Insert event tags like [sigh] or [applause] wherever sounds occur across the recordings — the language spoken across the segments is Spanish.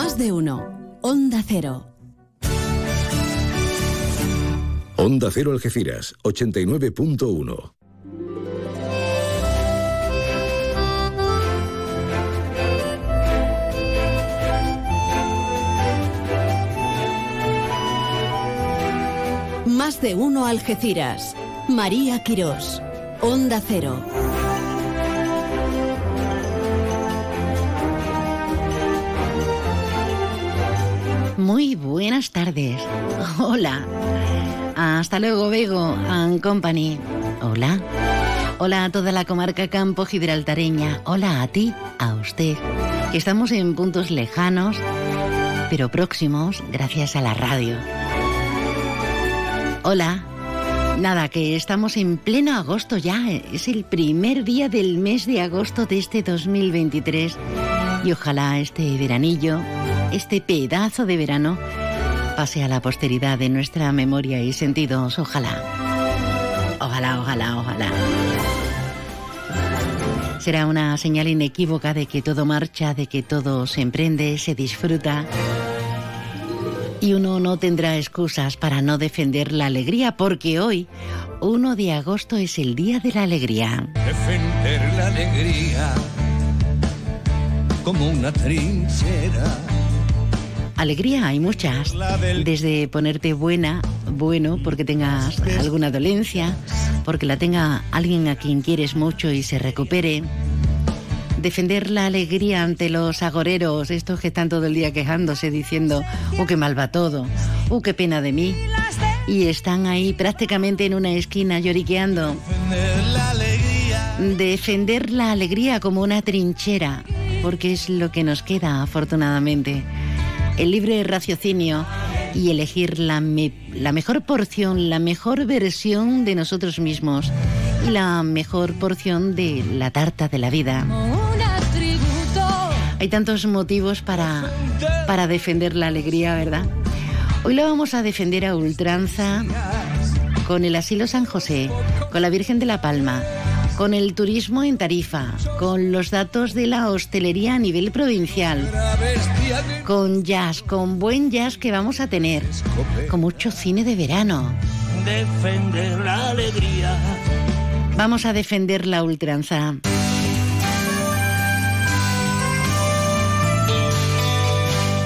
Más de uno. Onda Cero. Onda Cero Algeciras, 89.1. Más de uno Algeciras. María Quirós. Onda Cero. Muy buenas tardes. Hola. Hasta luego, Bego and Company. Hola. Hola a toda la comarca Campo Gibraltareña. Hola a ti, a usted. Estamos en puntos lejanos, pero próximos gracias a la radio. Hola. Nada, que estamos en pleno agosto ya. Es el primer día del mes de agosto de este 2023. Y ojalá este veranillo, este pedazo de verano, pase a la posteridad de nuestra memoria y sentidos. Ojalá. Ojalá, ojalá, ojalá. Será una señal inequívoca de que todo marcha, de que todo se emprende, se disfruta y uno no tendrá excusas para no defender la alegría, porque hoy, 1 de agosto, es el Día de la Alegría. Defender la alegría como una trinchera. Alegría hay muchas, desde ponerte buena, bueno, porque tengas alguna dolencia, porque la tenga alguien a quien quieres mucho y se recupere, defender la alegría ante los agoreros, estos que están todo el día quejándose diciendo, oh, qué mal va todo, oh, qué pena de mí. Y están ahí prácticamente en una esquina lloriqueando. Defender la alegría como una trinchera, porque es lo que nos queda, afortunadamente. El libre raciocinio y elegir la, la mejor porción, la mejor versión de nosotros mismos y la mejor porción de la tarta de la vida. Hay tantos motivos para, para defender la alegría, ¿verdad? Hoy la vamos a defender a ultranza con el Asilo San José, con la Virgen de la Palma, con el turismo en Tarifa, con los datos de la hostelería a nivel provincial, con jazz, con buen jazz que vamos a tener, con mucho cine de verano. Defender la alegría. Vamos a defender la ultranza.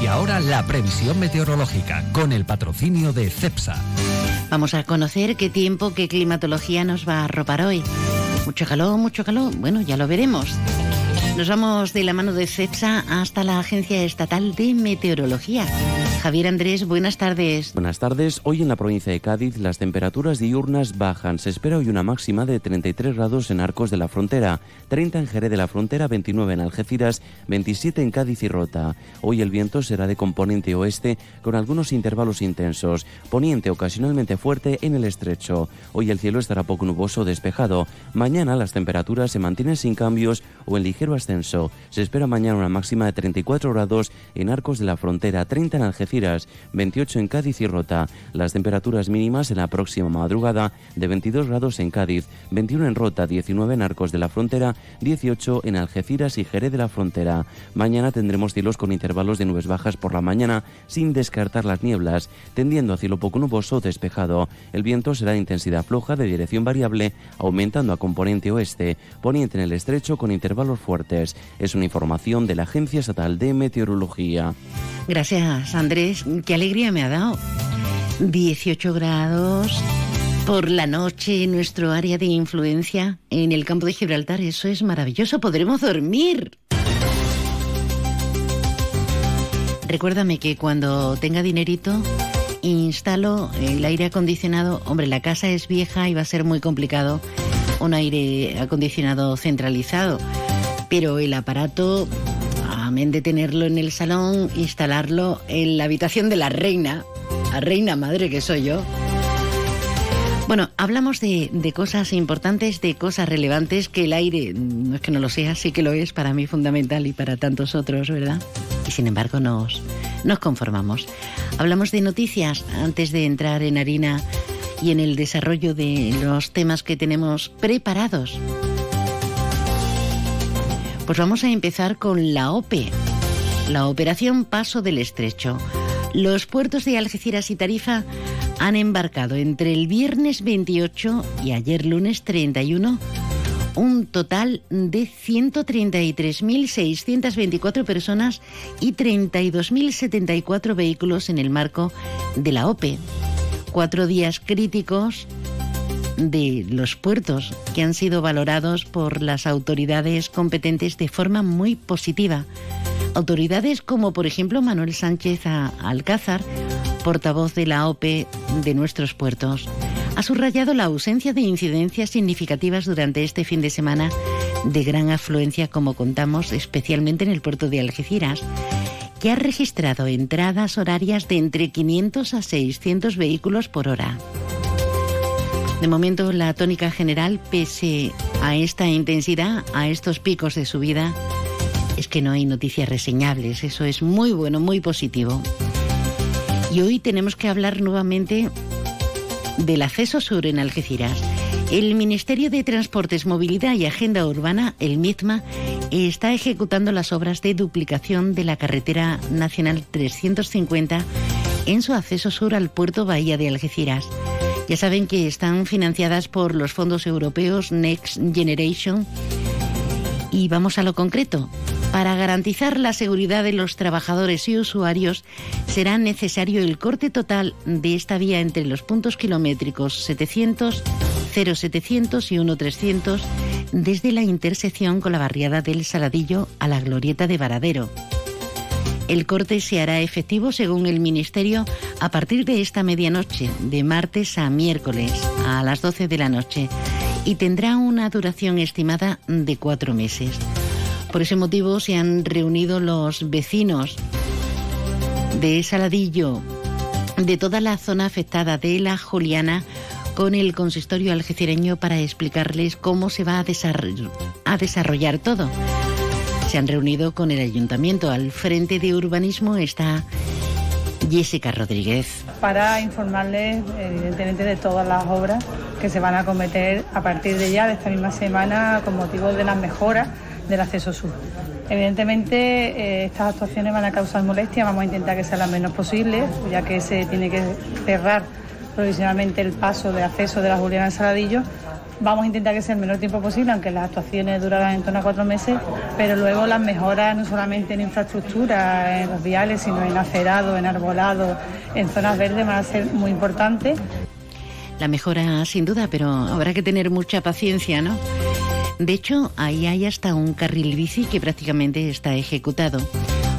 Y ahora la previsión meteorológica con el patrocinio de CEPSA. Vamos a conocer qué tiempo, qué climatología nos va a arropar hoy. Mucho calor, mucho calor. Bueno, ya lo veremos. Nos vamos de la mano de CEPSA hasta la Agencia Estatal de Meteorología. Javier Andrés, buenas tardes. Buenas tardes. Hoy en la provincia de Cádiz las temperaturas diurnas bajan. Se espera hoy una máxima de 33 grados en Arcos de la Frontera, 30 en Jerez de la Frontera, 29 en Algeciras, 27 en Cádiz y Rota. Hoy el viento será de componente oeste con algunos intervalos intensos, poniente ocasionalmente fuerte en el estrecho. Hoy el cielo estará poco nuboso despejado. Mañana las temperaturas se mantienen sin cambios o en ligero ascenso. Se espera mañana una máxima de 34 grados en Arcos de la Frontera, 30 en Algeciras 28 en Cádiz y Rota. Las temperaturas mínimas en la próxima madrugada de 22 grados en Cádiz, 21 en Rota, 19 en Arcos de la Frontera, 18 en Algeciras y Jerez de la Frontera. Mañana tendremos cielos con intervalos de nubes bajas por la mañana, sin descartar las nieblas, tendiendo a cielo poco nuboso despejado. El viento será de intensidad floja de dirección variable, aumentando a componente oeste, poniente en el estrecho con intervalos fuertes. Es una información de la Agencia Estatal de Meteorología. Gracias, Andrés. Qué alegría me ha dado. 18 grados por la noche en nuestro área de influencia en el campo de Gibraltar. Eso es maravilloso. Podremos dormir. Recuérdame que cuando tenga dinerito instalo el aire acondicionado. Hombre, la casa es vieja y va a ser muy complicado un aire acondicionado centralizado. Pero el aparato amén de tenerlo en el salón, instalarlo en la habitación de la reina, la reina madre que soy yo. Bueno, hablamos de, cosas importantes, de cosas relevantes, que el aire, no es que no lo sea, sí que lo es para mí fundamental y para tantos otros, ¿verdad? Y sin embargo nos, nos conformamos. Hablamos de noticias antes de entrar en harina y en el desarrollo de los temas que tenemos preparados. Pues vamos a empezar con la OPE. la operación Paso del Estrecho. Los puertos de Algeciras y Tarifa han embarcado entre el viernes 28 y ayer lunes 31 un total de 133.624 personas y 32.074 vehículos en el marco de la OPE. Cuatro días críticos de los puertos que han sido valorados por las autoridades competentes de forma muy positiva. Autoridades como por ejemplo Manuel Sánchez Alcázar, portavoz de la OPE de nuestros puertos, ha subrayado la ausencia de incidencias significativas durante este fin de semana de gran afluencia como contamos especialmente en el puerto de Algeciras que ha registrado entradas horarias de entre 500 a 600 vehículos por hora. De momento, la tónica general, pese a esta intensidad, a estos picos de subida, es que no hay noticias reseñables. Eso es muy bueno, muy positivo. Y hoy tenemos que hablar nuevamente del acceso sur en Algeciras. El Ministerio de Transportes, Movilidad y Agenda Urbana, el MITMA, está ejecutando las obras de duplicación de la carretera nacional 350 en su acceso sur al puerto Bahía de Algeciras. Ya saben que están financiadas por los fondos europeos Next Generation. Y vamos a lo concreto. Para garantizar la seguridad de los trabajadores y usuarios, será necesario el corte total de esta vía entre los puntos kilométricos 700, 0700 y 1300 desde la intersección con la barriada del Saladillo a la glorieta de Varadero. El corte se hará efectivo, según el Ministerio, a partir de esta medianoche, de martes a miércoles, a las 12 de la noche, y tendrá una duración estimada de cuatro meses. Por ese motivo se han reunido los vecinos de Saladillo, de toda la zona afectada de la Juliana, con el consistorio algecireño para explicarles cómo se va a a desarrollar todo se han reunido con el ayuntamiento. Al frente de urbanismo está Jessica Rodríguez. Para informarles, evidentemente, de todas las obras que se van a cometer a partir de ya, de esta misma semana, con motivo de las mejoras del acceso sur. Evidentemente, eh, estas actuaciones van a causar molestia, vamos a intentar que sea lo menos posible, ya que se tiene que cerrar provisionalmente el paso de acceso de la Juliana Saladillo Vamos a intentar que sea el menor tiempo posible, aunque las actuaciones durarán en torno a cuatro meses, pero luego las mejoras no solamente en infraestructura, en los viales, sino en acerado, en arbolado, en zonas verdes van a ser muy importantes. La mejora sin duda, pero habrá que tener mucha paciencia, ¿no? De hecho, ahí hay hasta un carril bici que prácticamente está ejecutado.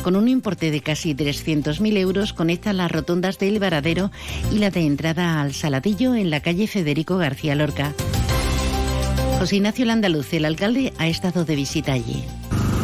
Con un importe de casi 300.000 euros conecta las rotondas del Varadero y la de entrada al Saladillo en la calle Federico García Lorca. José Ignacio Landaluz, el alcalde, ha estado de visita allí.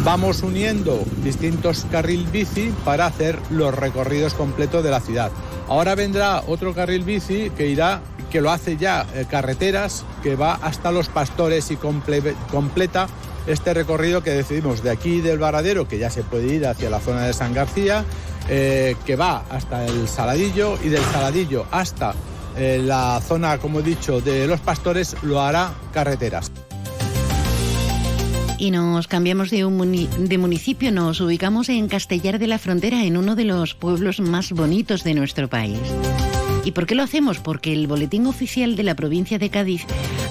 Vamos uniendo distintos carril bici para hacer los recorridos completos de la ciudad. Ahora vendrá otro carril bici que irá, que lo hace ya eh, carreteras, que va hasta los pastores y completa este recorrido que decidimos de aquí del Varadero, que ya se puede ir hacia la zona de San García, eh, que va hasta el Saladillo y del Saladillo hasta la zona, como he dicho, de los pastores lo hará carreteras. Y nos cambiamos de, de municipio, nos ubicamos en Castellar de la Frontera, en uno de los pueblos más bonitos de nuestro país. ¿Y por qué lo hacemos? Porque el Boletín Oficial de la provincia de Cádiz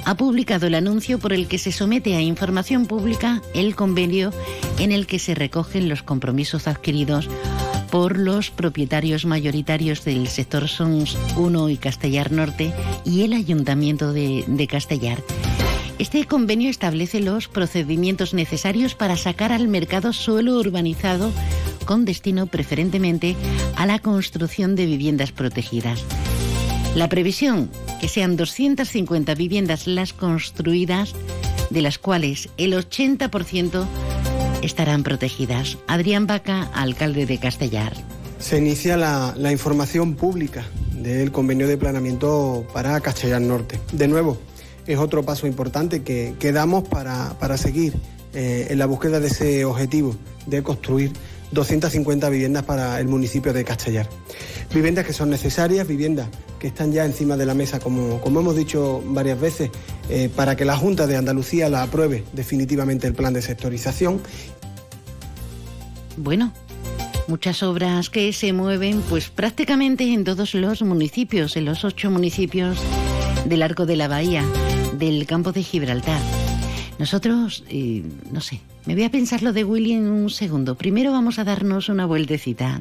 ha publicado el anuncio por el que se somete a información pública el convenio en el que se recogen los compromisos adquiridos por los propietarios mayoritarios del sector Sons 1 y Castellar Norte y el Ayuntamiento de, de Castellar. Este convenio establece los procedimientos necesarios para sacar al mercado suelo urbanizado con destino preferentemente a la construcción de viviendas protegidas. La previsión, que sean 250 viviendas las construidas, de las cuales el 80% estarán protegidas. Adrián Vaca, alcalde de Castellar. Se inicia la, información pública del convenio de planeamiento para Castellar Norte. De nuevo, es otro paso importante que, damos para, seguir eh, en la búsqueda de ese objetivo de construir 250 viviendas para el municipio de Castellar. Viviendas que son necesarias, viviendas que están ya encima de la mesa, como, como hemos dicho varias veces, eh, para que la Junta de Andalucía la apruebe definitivamente el plan de sectorización. Bueno, Muchas obras que se mueven pues prácticamente en todos los municipios, en los ocho municipios del Arco de la Bahía, del campo de Gibraltar. Nosotros, no sé, me voy a pensar lo de Willy en un segundo. Primero vamos a darnos una vueltecita.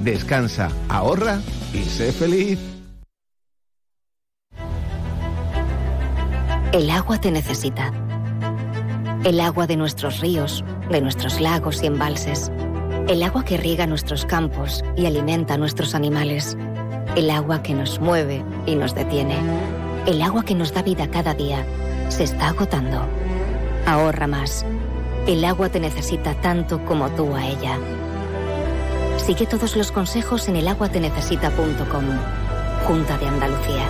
Descansa, ahorra y sé feliz. El agua te necesita. El agua de nuestros ríos, de nuestros lagos y embalses. El agua que riega nuestros campos y alimenta a nuestros animales. El agua que nos mueve y nos detiene. El agua que nos da vida cada día se está agotando. Ahorra más. El agua te necesita tanto como tú a ella. Sigue todos los consejos en elaguatenecesita.com. Junta de Andalucía.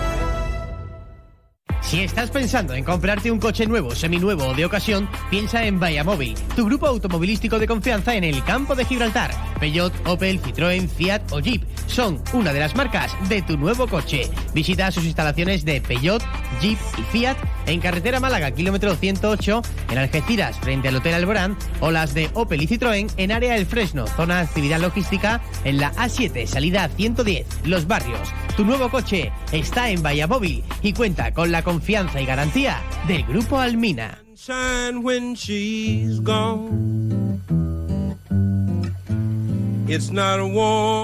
Si estás pensando en comprarte un coche nuevo, seminuevo o de ocasión, piensa en Móvil, tu grupo automovilístico de confianza en el campo de Gibraltar. Peugeot, Opel, Citroën, Fiat o Jeep son una de las marcas de tu nuevo coche. Visita sus instalaciones de Peugeot, Jeep y Fiat en carretera Málaga, kilómetro 108, en Algeciras, frente al Hotel Alborán, o las de Opel y Citroën en área El Fresno, zona de actividad logística, en la A7, salida 110, Los Barrios. Tu nuevo coche está en Móvil y cuenta con la confianza y garantía del Grupo Almina.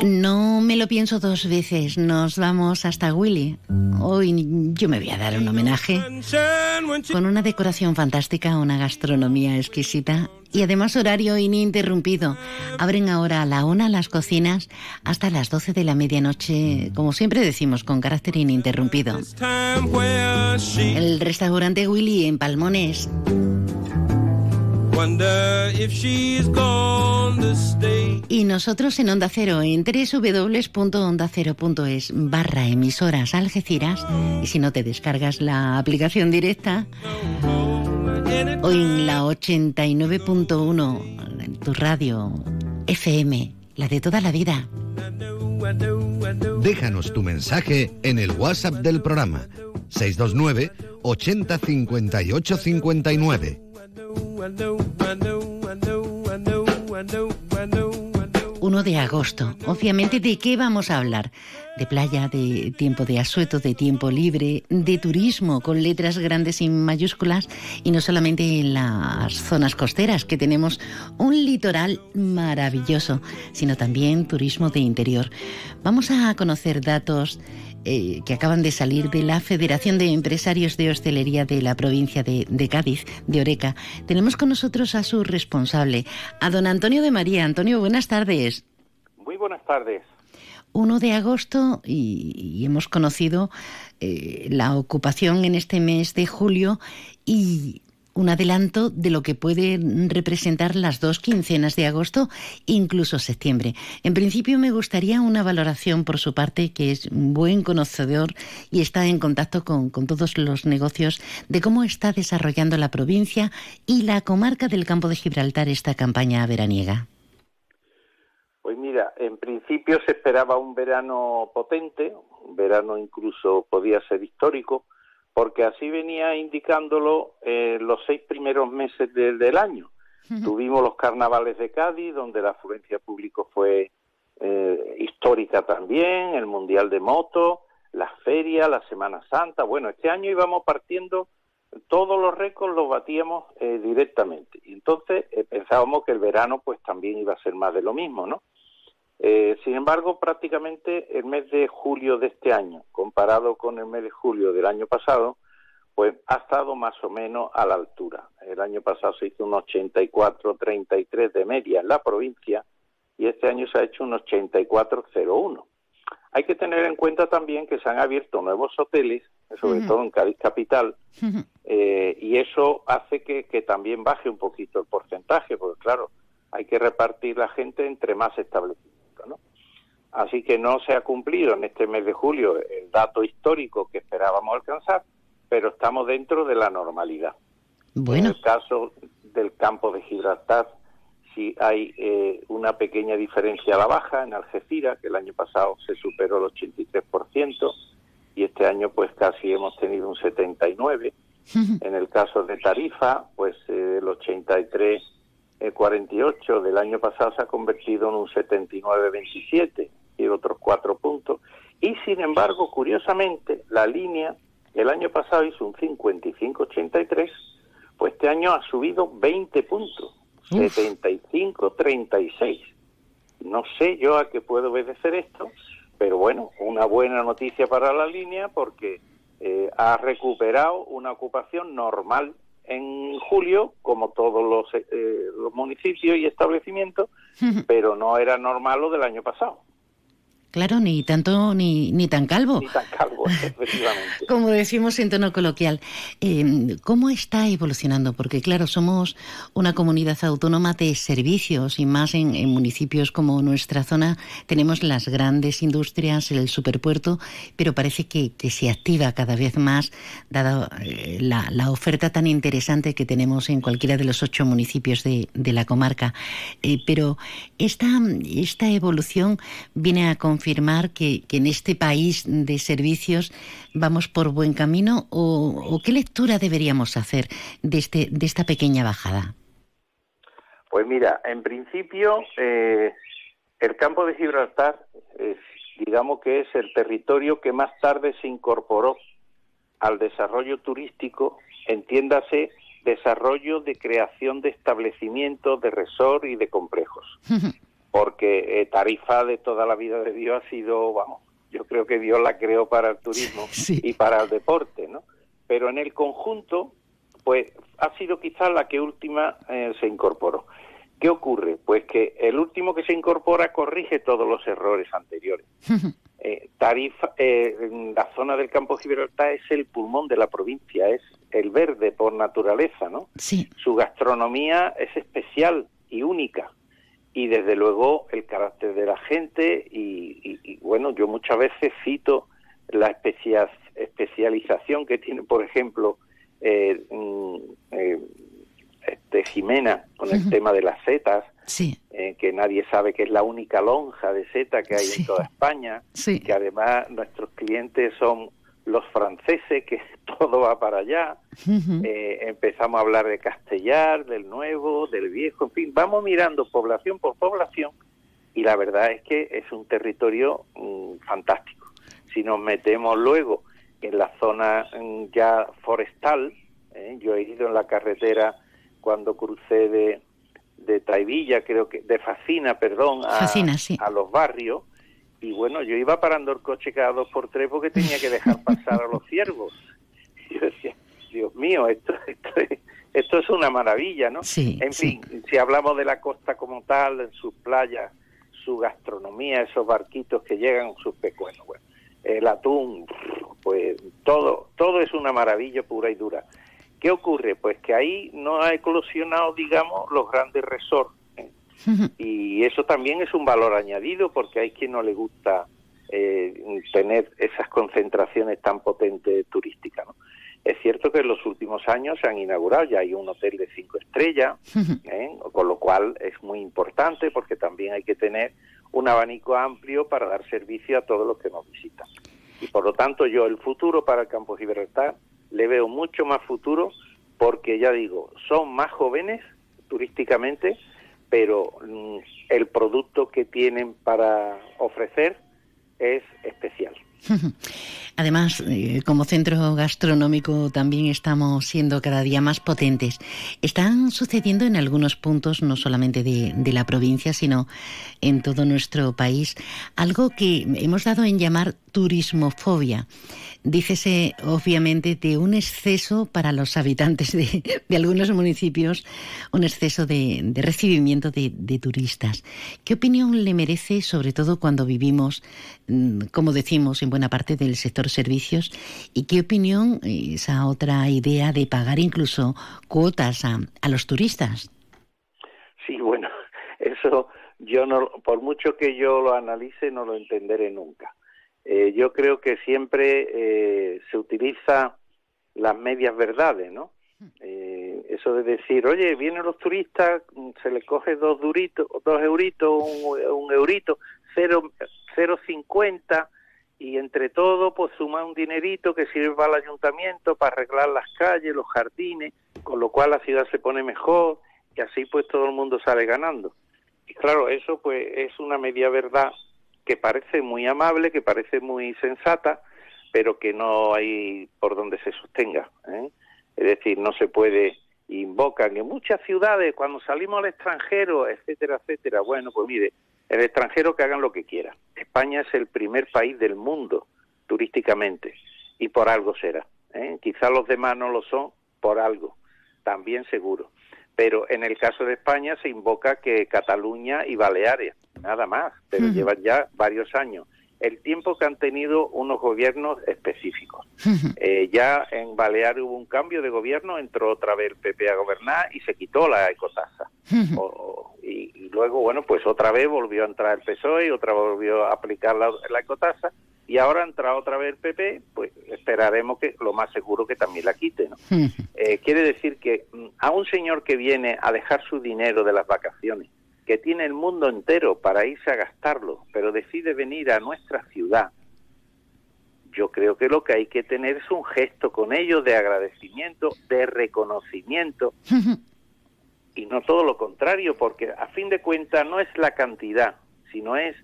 No me lo pienso dos veces. Nos vamos hasta Willy. Hoy yo me voy a dar un homenaje con una decoración fantástica, una gastronomía exquisita y además horario ininterrumpido. Abren ahora a la una las cocinas hasta las 12 de la medianoche, como siempre decimos, con carácter ininterrumpido. El restaurante Willy en Palmones. Y nosotros en Onda Cero, en www.ondacero.es barra emisoras Algeciras, y si no te descargas la aplicación directa, hoy en la 89.1, en tu radio FM, la de toda la vida. Déjanos tu mensaje en el WhatsApp del programa 629 80 58 59. 1 de agosto. Obviamente, ¿de qué vamos a hablar? De playa, de tiempo de asueto, de tiempo libre, de turismo con letras grandes y mayúsculas y no solamente en las zonas costeras, que tenemos un litoral maravilloso, sino también turismo de interior. Vamos a conocer datos eh, que acaban de salir de la Federación de Empresarios de Hostelería de la provincia de, Cádiz, de Oreca. Tenemos con nosotros a su responsable, a don Antonio de María. Antonio, buenas tardes. Muy buenas tardes. 1 de agosto y, hemos conocido eh, la ocupación en este mes de julio y un adelanto de lo que pueden representar las dos quincenas de agosto, incluso septiembre. En principio me gustaría una valoración por su parte, que es un buen conocedor y está en contacto con, con todos los negocios, de cómo está desarrollando la provincia y la comarca del campo de Gibraltar esta campaña veraniega. Pues mira, en principio se esperaba un verano potente, un verano incluso podía ser histórico, porque así venía indicándolo eh, los seis primeros meses del año. Tuvimos los carnavales de Cádiz, donde la afluencia público fue eh, histórica también, el Mundial de Moto, las ferias, la Semana Santa. Bueno, este año íbamos partiendo, todos los récords los batíamos eh, directamente. Y entonces pensábamos que el verano pues también iba a ser más de lo mismo, ¿no? Eh, sin embargo, prácticamente el mes de julio de este año, comparado con el mes de julio del año pasado, pues ha estado más o menos a la altura. El año pasado se hizo un 84-33 de media en la provincia y este año se ha hecho un 84-01. Hay que tener en cuenta también que se han abierto nuevos hoteles, sobre todo en Cádiz Capital, eh, y eso hace que, que también baje un poquito el porcentaje, porque claro, hay que repartir la gente entre más establecimientos. Así que no se ha cumplido en este mes de julio el dato histórico que esperábamos alcanzar, pero estamos dentro de la normalidad. En el caso del campo de Gibraltar, sí hay eh, una pequeña diferencia a la baja en Algeciras, que el año pasado se superó el 83%, y este año pues casi hemos tenido un 79%. En el caso de Tarifa, pues eh, el 83 el 48 del año pasado se ha convertido en un 79-27 y otros cuatro puntos. Y sin embargo, curiosamente, la línea el año pasado hizo un 55-83, pues este año ha subido 20 puntos, 75-36. No sé yo a qué puedo obedecer esto, pero bueno, una buena noticia para la línea porque eh, ha recuperado una ocupación normal en julio, como todos los, eh, los municipios y establecimientos, [laughs] pero no era normal lo del año pasado. Claro, ni tanto ni, ni tan calvo. Ni tan calvo, [laughs] efectivamente. Como decimos en tono coloquial. Em, ¿Cómo está evolucionando? Porque, claro, somos una comunidad autónoma de servicios y más en, municipios como nuestra zona tenemos las grandes industrias, el superpuerto, pero parece que, se activa cada vez más, dada eh, la, oferta tan interesante que tenemos en cualquiera de los ocho municipios de, la comarca. Eh, pero esta, esta evolución viene a confirmar afirmar que, en este país de servicios vamos por buen camino o, qué lectura deberíamos hacer de, este, de esta pequeña bajada? Pues mira, en principio eh, el campo de Gibraltar digamos que es el territorio que más tarde se incorporó al desarrollo turístico, entiéndase desarrollo de creación de establecimientos, de resort y de complejos. [laughs] porque eh, Tarifa de toda la vida de Dios ha sido, vamos, yo creo que Dios la creó para el turismo [laughs] y para el deporte, ¿no? Pero en el conjunto, pues ha sido quizás la que última eh, se incorporó. ¿Qué ocurre? Pues que el último que se incorpora corrige todos los errores anteriores. [laughs] eh, Tarifa, eh, la zona del campo Gibraltar es el pulmón de la provincia, es el verde por naturaleza, ¿no? Sí. Su gastronomía es especial y única y desde luego el carácter de la gente y, bueno, yo muchas veces cito la especialización que tiene, por ejemplo, eh, mm, eh, este Jimena con el tema de las setas, eh, que nadie sabe que es la única lonja de seta que hay en toda España, que además nuestros clientes son los franceses, que [laughs] todo va para allá. Eh, empezamos a hablar de Castellar, del nuevo, del viejo, en fin, vamos mirando población por población y la verdad es que es un territorio mm, fantástico. Si nos metemos luego en la zona mm, ya forestal, ¿eh? yo he ido en la carretera cuando crucé de, de Taivilla, creo que, de Facina, perdón, a, a los barrios, y bueno, yo iba parando el coche cada dos por tres porque tenía que dejar pasar a los [laughs] ciervos. Y yo decía, Dios mío, esto, esto, es, una maravilla, ¿no? en fin, si hablamos de la costa como tal, en sus playas, su gastronomía, esos barquitos que llegan, sus pecuenos, bueno, el atún, pues todo, todo es una maravilla pura y dura. ¿Qué ocurre? Pues que ahí no ha eclosionado, digamos, los grandes resorts y eso también es un valor añadido porque hay quien no le gusta eh, tener esas concentraciones tan potentes turísticas. ¿no? Es cierto que en los últimos años se han inaugurado, ya hay un hotel de cinco estrellas, ¿eh? con lo cual es muy importante porque también hay que tener un abanico amplio para dar servicio a todos los que nos visitan. Y por lo tanto yo el futuro para el Campo Gibraltar le veo mucho más futuro porque ya digo, son más jóvenes turísticamente, pero mm, el producto que tienen para ofrecer es especial. [laughs] Además, eh, como centro gastronómico también estamos siendo cada día más potentes. Están sucediendo en algunos puntos, no solamente de, de, la provincia, sino en todo nuestro país, algo que hemos dado en llamar turismofobia dícese obviamente de un exceso para los habitantes de, [laughs] algunos municipios, un exceso de, recibimiento de, turistas. ¿Qué opinión le merece, sobre todo cuando vivimos, mm, como decimos, en buena parte del sector servicios? ¿Y qué opinión esa otra idea de pagar incluso cuotas a, a los turistas? Sí, bueno, [laughs] eso yo no, por mucho que yo lo analice, no lo entenderé nunca. Eh, yo creo que siempre eh, se utiliza las medias verdades, ¿no? Eh, eso de decir, oye, vienen los turistas, se les coge dos duritos, dos euritos, un eurito, cero, cero cincuenta, y entre todo, pues suma un dinerito que sirve para el ayuntamiento, para arreglar las calles, los jardines, con lo cual la ciudad se pone mejor, y así pues todo el mundo sale ganando. Y claro, eso pues es una media verdad que parece muy amable, que parece muy sensata, pero que no hay por donde se sostenga. ¿eh? Es decir, no se puede, invocan en muchas ciudades, cuando salimos al extranjero, etcétera, etcétera. Bueno, pues mire, el extranjero que hagan lo que quiera. España es el primer país del mundo turísticamente y por algo será. ¿eh? Quizá los demás no lo son por algo, también seguro. Pero en el caso de España se invoca que Cataluña y Baleares, nada más, pero llevan ya varios años el tiempo que han tenido unos gobiernos específicos. Eh, ya en Baleares hubo un cambio de gobierno, entró otra vez el PP a gobernar y se quitó la ecotasa. y, luego, bueno, pues otra vez volvió a entrar el PSOE y otra vez volvió a aplicar la, la ecotasa y ahora entra otra vez el PP, pues esperaremos que lo más seguro que también la quite. ¿no? Eh, quiere decir que mm, a un señor que viene a dejar su dinero de las vacaciones, que tiene el mundo entero para irse a gastarlo, pero decide venir a nuestra ciudad, yo creo que lo que hay que tener es un gesto con ellos de agradecimiento, de reconocimiento, [laughs] y no todo lo contrario, porque a fin de cuentas no es la cantidad, sino es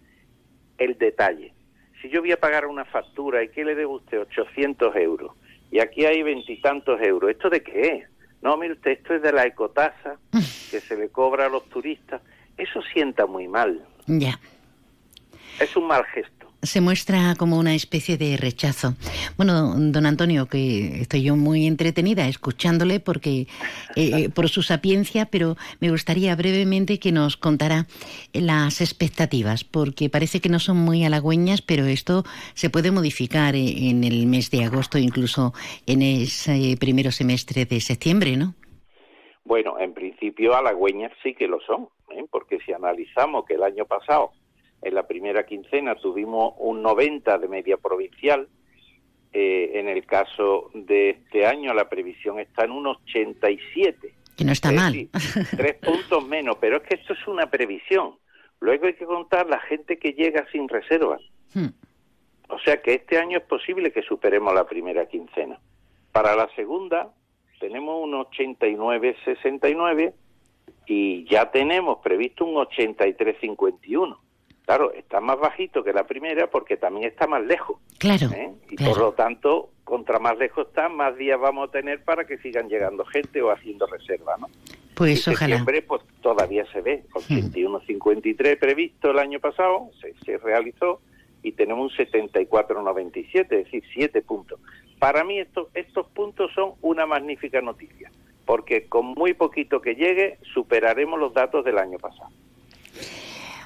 el detalle. Si yo voy a pagar una factura y que le debo usted 800 euros, y aquí hay veintitantos euros, ¿esto de qué es? No, mire usted, esto es de la ecotasa [laughs] que se le cobra a los turistas. Eso sienta muy mal. Ya. Es un mal gesto se muestra como una especie de rechazo. Bueno, don Antonio, que estoy yo muy entretenida escuchándole porque eh, por su sapiencia, pero me gustaría brevemente que nos contara las expectativas, porque parece que no son muy halagüeñas, pero esto se puede modificar en el mes de agosto, incluso en ese primero semestre de septiembre, ¿no? Bueno, en principio halagüeñas sí que lo son. ¿Eh? porque si analizamos que el año pasado, en la primera quincena, tuvimos un 90 de media provincial, eh, en el caso de este año la previsión está en un 87. Que no está mal. [laughs] tres puntos menos, pero es que esto es una previsión. Luego hay que contar la gente que llega sin reserva. Hmm. O sea que este año es posible que superemos la primera quincena. Para la segunda tenemos un 89-69 y ya tenemos previsto un 83-51. Claro, está más bajito que la primera porque también está más lejos. Claro. ¿eh? Y por lo tanto, contra más lejos está, más días vamos a tener para que sigan llegando gente o haciendo reserva, ¿no? Pues y ojalá. Septiembre, pues todavía se ve. [laughs] 81-53 previsto el año pasado, se, se realizó y tenemos un 74-97, es decir, 7 puntos. Para mí estos, estos puntos son una magnífica noticia porque con muy poquito que llegue superaremos los datos del año pasado.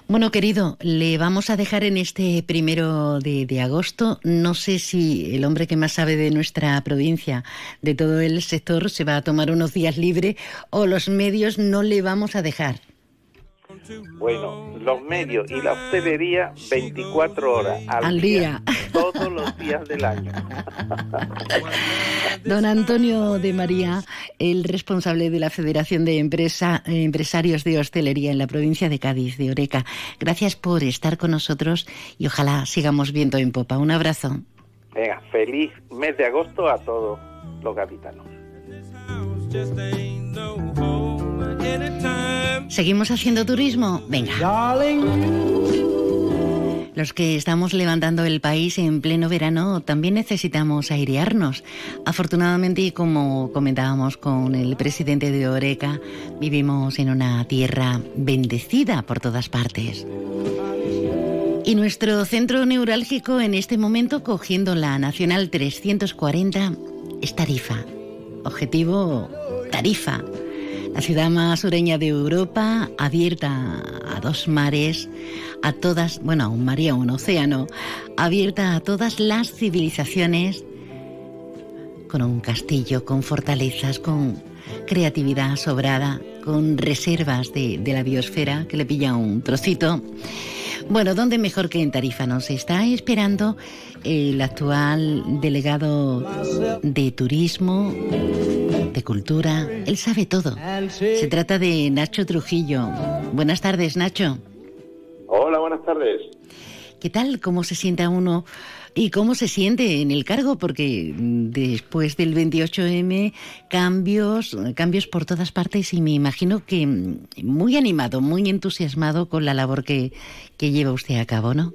Bueno, querido, le vamos a dejar en este primero de, de, agosto. No sé si el hombre que más sabe de nuestra provincia, de todo el sector, se va a tomar unos días libres o los medios no le vamos a dejar. Bueno, los medios y la hostelería 24 horas al, día, los días del año. [laughs] Don Antonio de María, el responsable de la Federación de Empresa, Empresarios de Hostelería en la provincia de Cádiz, de Oreca. Gracias por estar con nosotros y ojalá sigamos viendo en popa. Un abrazo. Venga, feliz mes de agosto a todos los capitanos. ¿Seguimos haciendo turismo? Venga. Los que estamos levantando el país en pleno verano también necesitamos airearnos. Afortunadamente, y como comentábamos con el presidente de Oreca, vivimos en una tierra bendecida por todas partes. Y nuestro centro neurálgico en este momento, cogiendo la Nacional 340, es Tarifa. Objetivo, Tarifa la ciudad más sureña de Europa, abierta a dos mares, a todas, bueno, a un mar y a un océano, abierta a todas las civilizaciones, con un castillo, con fortalezas, con creatividad sobrada, con reservas de, de la biosfera, que le pilla un trocito. Bueno, ¿dónde mejor que en Tarifa? Nos está esperando el actual delegado de turismo, de cultura. Él sabe todo. Se trata de Nacho Trujillo. Buenas tardes, Nacho. Hola, buenas tardes. ¿Qué tal? ¿Cómo se sienta uno? ¿Y cómo se siente en el cargo? Porque después del 28M, cambios, cambios por todas partes y me imagino que muy animado, muy entusiasmado con la labor que, que lleva usted a cabo, ¿no?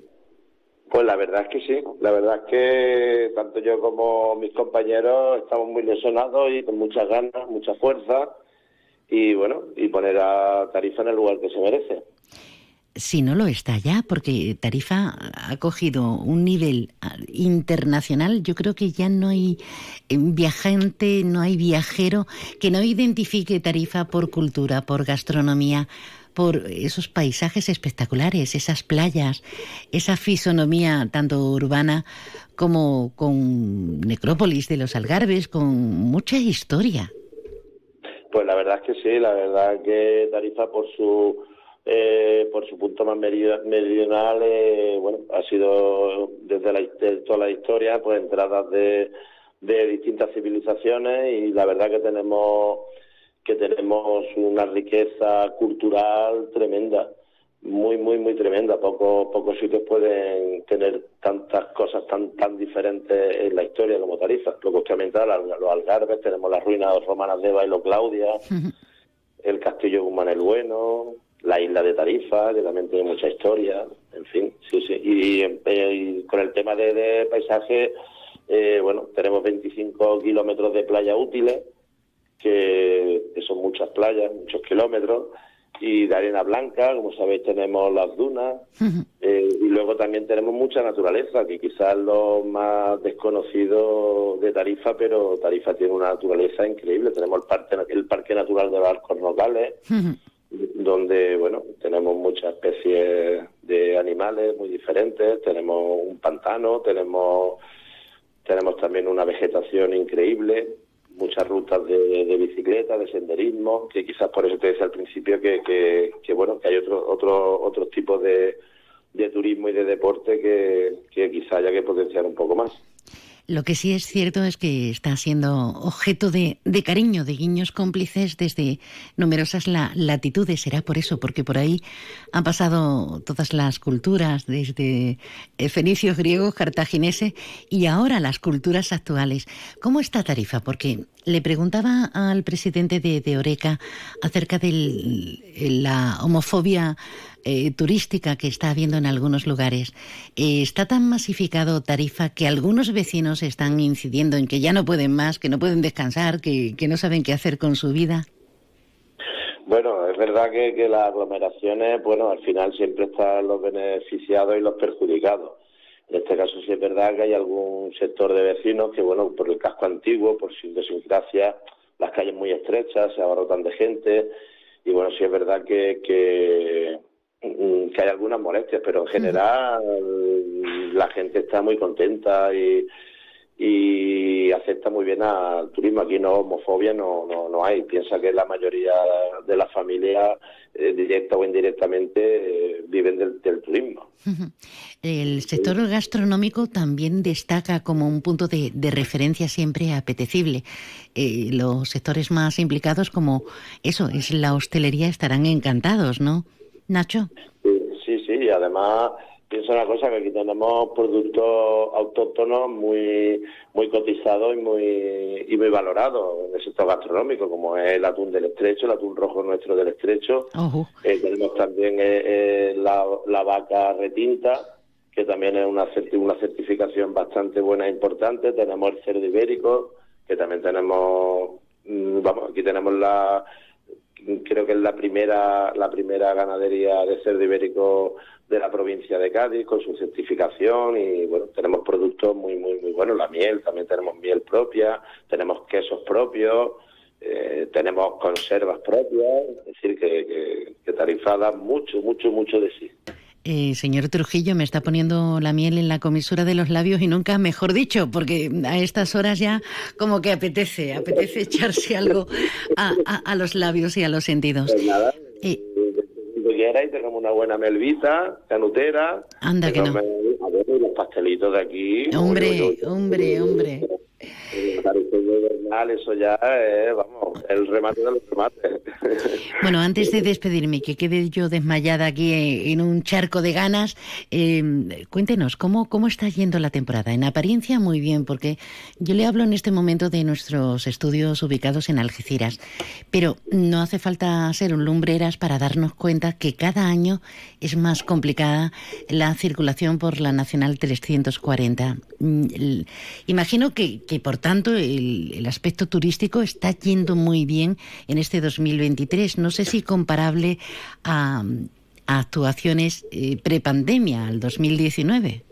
Pues la verdad es que sí, la verdad es que tanto yo como mis compañeros estamos muy lesionados y con muchas ganas, mucha fuerza y bueno, y poner a Tarifa en el lugar que se merece si no lo está ya, porque Tarifa ha cogido un nivel ah, internacional, yo creo que ya no hay eh, viajante, no hay viajero que no identifique Tarifa por cultura, por gastronomía, por esos paisajes espectaculares, esas playas, esa fisonomía tanto urbana como con Necrópolis de los Algarbes, con mucha historia. Pues la verdad es que sí, la verdad que Tarifa por su eh, por su punto más meridional, eh, bueno, ha sido desde la, toda la historia, pues entradas de, de distintas civilizaciones y la verdad que tenemos que tenemos una riqueza cultural tremenda, muy, muy, muy tremenda. Pocos pocos sitios pueden tener tantas cosas tan tan diferentes en la historia como Tarifa. Lo que usted comentaba, los Algarbes, tenemos las ruinas romanas de Bailo Claudia, [laughs] el castillo Guzmán el Bueno, la isla de Tarifa, que también tiene mucha historia, en fin, sí, sí. Y, eh, con el tema de, paisaje, eh, bueno, tenemos 25 kilómetros de playa útiles, que, son muchas playas, muchos kilómetros, y de arena blanca, como sabéis, tenemos las dunas, eh, y luego también tenemos mucha naturaleza, que quizás lo más desconocido de Tarifa, pero Tarifa tiene una naturaleza increíble. Tenemos el Parque, el parque Natural de los Arcos Nogales, donde bueno tenemos muchas especies de animales muy diferentes. Tenemos un pantano tenemos tenemos también una vegetación increíble muchas rutas de, bicicleta de senderismo que quizás por eso te decía al principio que, que, bueno que hay otro otro otros tipos de, de turismo y de deporte que, que quizá haya que potenciar un poco más lo que sí es cierto es que está siendo objeto de, cariño, de guiños cómplices desde numerosas latitudes. Será por eso, porque por ahí han pasado todas las culturas, desde fenicios, griegos, cartagineses y ahora las culturas actuales. ¿Cómo está Tarifa? Porque le preguntaba al presidente de, de Oreca acerca de la homofobia eh, turística que está habiendo en algunos lugares. Eh, está tan masificado Tarifa que algunos vecinos están incidiendo en que ya no pueden más, que no pueden descansar, que, no saben qué hacer con su vida. Bueno, es verdad que, las aglomeraciones, bueno, al final siempre están los beneficiados y los perjudicados. En este caso sí es verdad que hay algún sector de vecinos que, bueno, por el casco antiguo, por su idiosincrasia, las calles muy estrechas, se abarrotan de gente, y bueno, sí es verdad que, Mm, que hay algunas molestias, pero en general la gente está muy contenta y, y acepta muy bien al turismo. Aquí no homofobia no, no, no hay. Piensa que la mayoría de las familias, eh, directa o indirectamente, eh, viven del, turismo. El sector gastronómico también destaca como un punto de, referencia siempre apetecible. Eh, los sectores más implicados, como eso, es la hostelería, estarán encantados, ¿no? Nacho. Sí, sí, y además pienso una cosa que aquí tenemos productos autóctonos muy muy cotizados y muy y muy valorados en el sector gastronómico como es el atún del estrecho el atún rojo nuestro del estrecho. Eh, tenemos también eh, eh, la, la, vaca retinta que también es una una certificación bastante buena e importante. Tenemos el cerdo ibérico que también tenemos mm, vamos aquí tenemos la creo que es la primera la primera ganadería de cerdo ibérico de la provincia de Cádiz con su certificación y bueno tenemos productos muy muy muy buenos. La miel también tenemos miel propia tenemos quesos propios eh, tenemos conservas propias es decir que, que, da mucho mucho mucho de sí Eh, señor Trujillo, me está poniendo la miel en la comisura de los labios y nunca mejor dicho, porque a estas horas ya como que apetece, apetece [laughs] echarse algo a, a- a los labios y a los sentidos. Pues nada, Eh. quieras, tenemos una buena melvita, canutera. Anda que no. A ver, y los pastelitos de aquí. Hombre, hombre, hombre. Eso ya vamos, el remate de los remates. [laughs] Bueno, antes de despedirme, que quede yo desmayada aquí eh, en un charco de ganas, eh, cuéntenos, ¿cómo, ¿cómo está yendo la temporada? En apariencia, muy bien, porque yo le hablo en este momento de nuestros estudios ubicados en Algeciras, pero no hace falta ser un lumbreras para darnos cuenta que cada año es más complicada la circulación por la Nacional 340. Mm, Imagino que, que, por tanto, el, aspecto turístico está yendo muy bien en este 2023. No sé si comparable a, actuaciones eh, prepandemia, al 2019.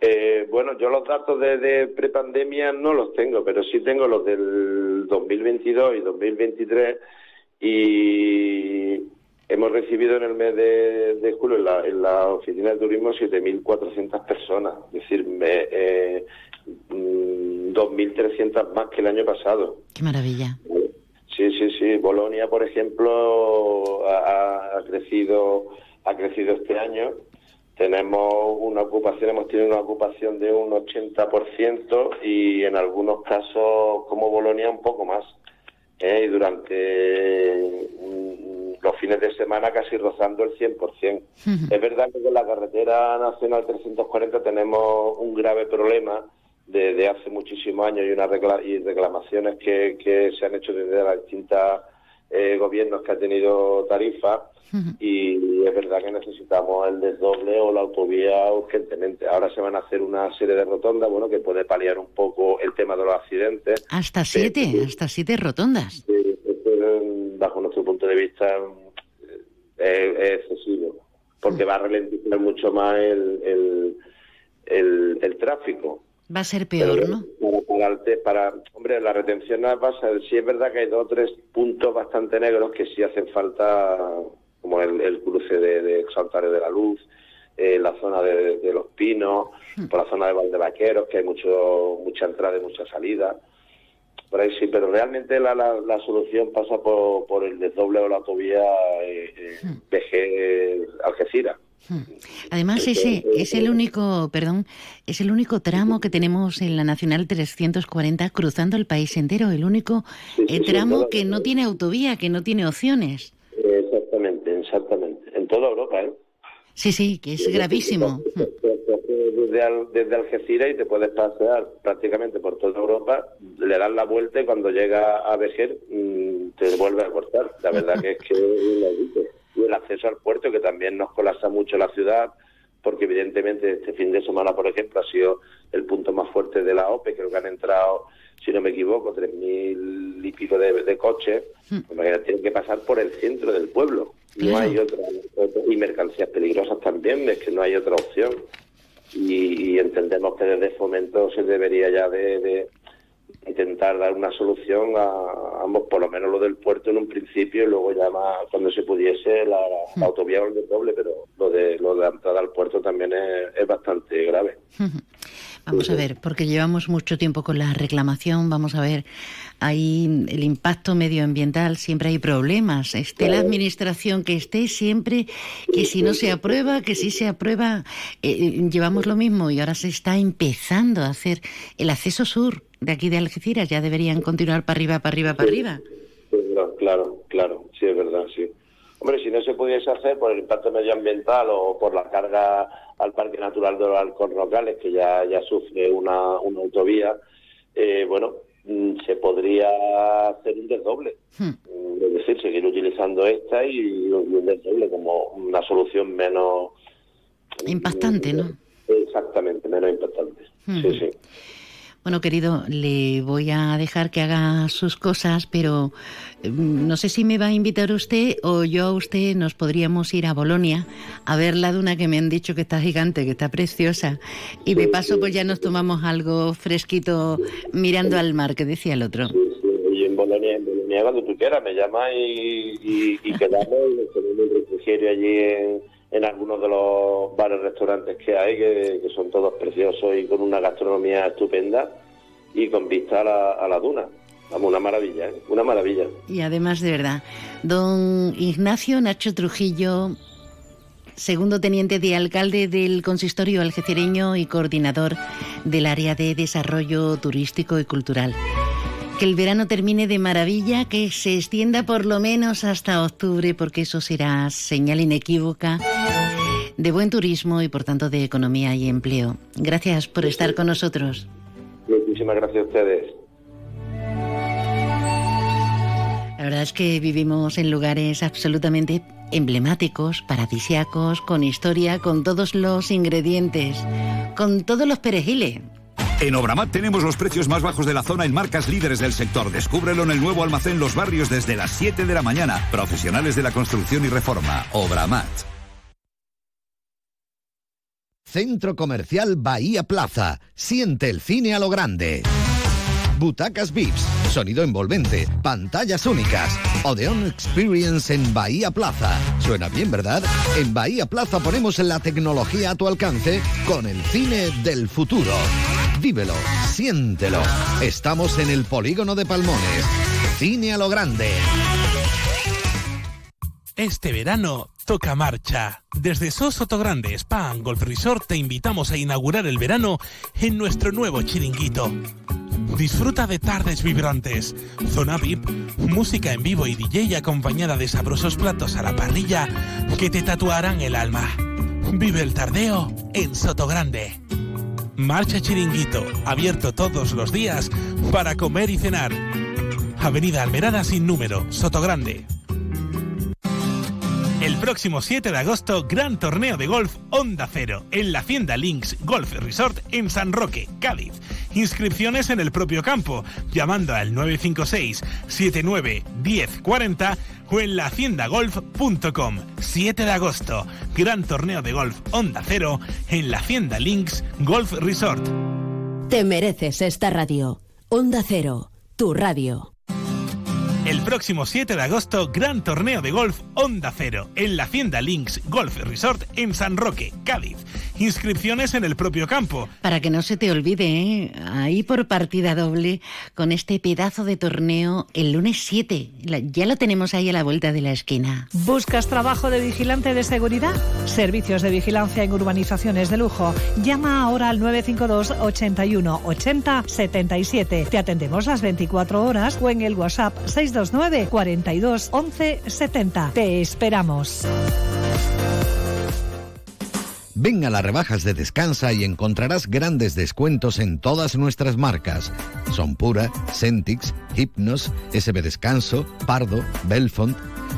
Eh, bueno, yo los datos de, de prepandemia no los tengo, pero sí tengo los del 2022 y 2023 y hemos recibido en el mes de, julio en la, en la oficina de turismo 7.400 personas, es decir, me- eh, 2.300 más que el año pasado. Qué maravilla. Sí, sí, sí. Bolonia, por ejemplo, ha, ha- ha crecido, ha crecido este año. Tenemos una ocupación, hemos tenido una ocupación de un 80% y en algunos casos, como Bolonia, un poco más. ¿eh? Y durante mm, los fines de semana casi rozando el 100%. Es verdad que con la carretera nacional 340 tenemos un grave problema desde hace muchísimos años y unas recla- y reclamaciones que, que se han hecho desde las distintas eh, gobiernos que ha tenido tarifa y es verdad que necesitamos el desdoble o la autovía urgentemente. Ahora se van a hacer una serie de rotondas, bueno, que puede paliar un poco el tema de los accidentes. Hasta siete, hasta siete rotondas. Eh, bajo nuestro punto de vista es, es excesivo porque va a ralentizar mucho más el, el, el, el tráfico. Va a ser peor, ¿no? Para, hombre, la retención no pasa. Sí es verdad que hay dos o tres puntos bastante negros que sí hacen falta, como el, el cruce de, de Santuario de la Luz, eh, la zona de, de Los Pinos, por la zona de Valdevaqueros, que hay mucho mucha entrada y mucha salida. Por ahí sí, pero realmente la, la, la solución pasa por, por el desdoble o la autovía eh, eh, BG-Algeciras. Además, ese es el único, perdón, es el único tramo que tenemos en la Nacional 340 cruzando el país entero, el único eh, tramo que no tiene autovía, que no tiene opciones. Exactamente, exactamente. En toda Europa, ¿eh? Sí, sí, que es gravísimo. Desde, desde Algeciras y te puedes pasear prácticamente por toda Europa, le das la vuelta y cuando llega a Vejer mm, te vuelve a cortar. La verdad que es que Y el acceso al puerto, que también nos colapsa mucho la ciudad, porque evidentemente este fin de semana, por ejemplo, ha sido el punto más fuerte de la OPE, creo que han entrado, si no me equivoco, tres mil y pico de, de coches, Imagínate, tienen que pasar por el centro del pueblo. No hay otra, otra- y mercancías peligrosas también, es que no hay otra opción. Y, y entendemos que desde Fomento se debería ya de, de intentar dar una solución a, ambos, por lo menos lo del puerto en un principio y luego ya más cuando se pudiese la, la autovía o el doble, pero lo de lo de la entrada al puerto también es, es bastante grave. Vamos a ver, porque llevamos mucho tiempo con la reclamación, vamos a ver, ahí el impacto medioambiental, siempre hay problemas, esté la administración que esté, siempre que si no se aprueba, que si se aprueba, eh, llevamos lo mismo y ahora se está empezando a hacer el acceso sur de aquí de Algeciras, ya deberían continuar para arriba, para arriba, para arriba. Sí, Claro, claro, claro, sí, es verdad, sí. Hombre, si no se pudiese hacer por el impacto medioambiental o por la carga al Parque Natural de los Alcornocales, que ya, ya sufre una, una autovía, eh, bueno, mm, se podría hacer un desdoble. Mm, Es decir, seguir utilizando esta y, un desdoble como una solución menos... Impactante, ¿no? Exactamente, menos impactante. Sí, Ujú. sí. Bueno, querido, le voy a dejar que haga sus cosas, pero eh, no sé si me va a invitar usted o yo a usted nos podríamos ir a Bolonia a ver la duna que me han dicho que está gigante, que está preciosa. Y de paso, pues ya nos tomamos algo fresquito mirando al mar, que decía el otro. Y en Bolonia, en Bolonia cuando tú quieras, me llamas y, quedamos y nos un allí en, en algunos de los bares restaurantes que hay, que, que son todos preciosos y con una gastronomía estupenda y con vista a la, a la duna. Vamos, una maravilla, ¿eh? una maravilla. Y además, de verdad, don Ignacio Nacho Trujillo, segundo teniente de alcalde del consistorio algecireño y coordinador del área de desarrollo turístico y cultural. Que el verano termine de maravilla, que se extienda por lo menos hasta octubre, porque eso será señal inequívoca de buen turismo y por tanto de economía y empleo. Gracias por estar con nosotros. Muchísimas gracias a ustedes. La verdad es que vivimos en lugares absolutamente emblemáticos, paradisiacos, con historia, con todos los ingredientes, con todos los perejiles. En Obramat tenemos los precios más bajos de la zona en marcas líderes del sector. Descúbrelo en el nuevo almacén Los Barrios desde las 7 de la mañana. Profesionales de la construcción y reforma. Obramat. Centro Comercial Bahía Plaza. Siente el cine a lo grande. Butacas VIPs, sonido envolvente, pantallas únicas. Odeon Experience en Bahía Plaza. Suena bien, ¿verdad? En Bahía Plaza ponemos la tecnología a tu alcance con el cine del futuro. Vívelo, siéntelo. Estamos en el polígono de Palmones. Cine a lo grande. Este verano toca marcha. Desde SOS Sotogrande Spa Golf Resort te invitamos a inaugurar el verano en nuestro nuevo chiringuito. Disfruta de tardes vibrantes, zona VIP, música en vivo y DJ acompañada de sabrosos platos a la parrilla que te tatuarán el alma. Vive el tardeo en Sotogrande. Marcha Chiringuito, abierto todos los días para comer y cenar. Avenida Almerada sin número, Sotogrande. El próximo 7 de agosto, gran torneo de golf Onda Cero en la Hacienda Links Golf Resort en San Roque, Cádiz. Inscripciones en el propio campo, llamando al 956 79 1040 o en lahaciendagolf.com. 7 de agosto, gran torneo de golf Onda Cero en la Hacienda Links Golf Resort. Te mereces esta radio. Onda Cero, tu radio. El próximo 7 de agosto, gran torneo de golf Onda Cero en la Hacienda Links Golf Resort en San Roque, Cádiz. Inscripciones en el propio campo. Para que no se te olvide, ¿eh? ahí por partida doble, con este pedazo de torneo el lunes 7. La- ya lo tenemos ahí a la vuelta de la esquina. ¿Buscas trabajo de vigilante de seguridad? Servicios de vigilancia en urbanizaciones de lujo. Llama ahora al 952 81 80 77. Te atendemos las 24 horas o en el WhatsApp 629 42 11 70. Te esperamos. Ven a las rebajas de Descansa y encontrarás grandes descuentos en todas nuestras marcas. Son Pura, Centix, Hypnos, SB Descanso, Pardo, Belfont.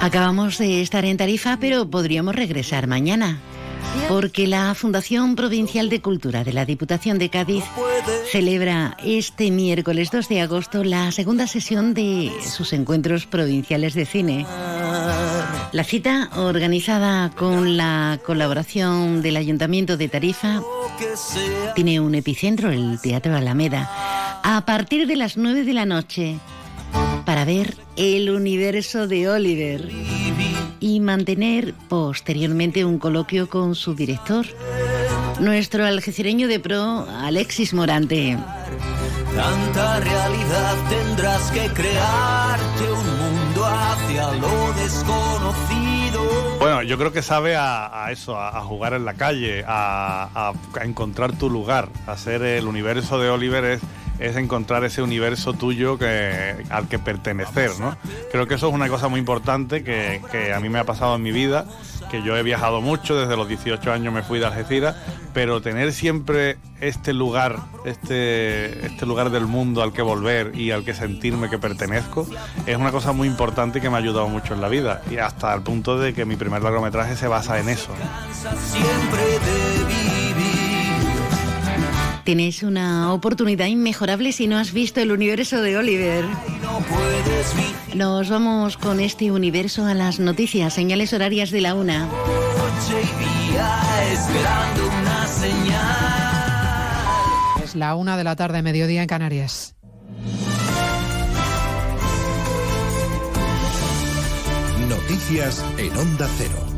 Acabamos de estar en Tarifa, pero podríamos regresar mañana. Porque la Fundación Provincial de Cultura de la Diputación de Cádiz celebra este miércoles 2 de agosto la segunda sesión de sus encuentros provinciales de cine. La cita, organizada con la colaboración del Ayuntamiento de Tarifa, tiene un epicentro, el Teatro Alameda, a partir de las 9 de la noche, para ver el universo de Oliver y mantener posteriormente un coloquio con su director, nuestro algecireño de pro, Alexis Morante. Tanta realidad tendrás que crearte un mundo hacia lo desconocido. Bueno, yo creo que sabe a, a eso, a, a jugar en la calle, a, a- a encontrar tu lugar, a ser el universo de Oliver es, es encontrar ese universo tuyo que, al que pertenecer, ¿no? Creo que eso es una cosa muy importante que, que a mí me ha pasado en mi vida que yo he viajado mucho, desde los 18 años me fui de Algeciras, pero tener siempre este lugar, este, este lugar del mundo al que volver y al que sentirme que pertenezco, es una cosa muy importante que me ha ayudado mucho en la vida. Y hasta el punto de que mi primer largometraje se basa en eso. Tienes una oportunidad inmejorable si no has visto el universo de Oliver. Nos vamos con este universo a las noticias, señales horarias de la una. Es la una de la tarde, mediodía en Canarias. Noticias en Onda Cero.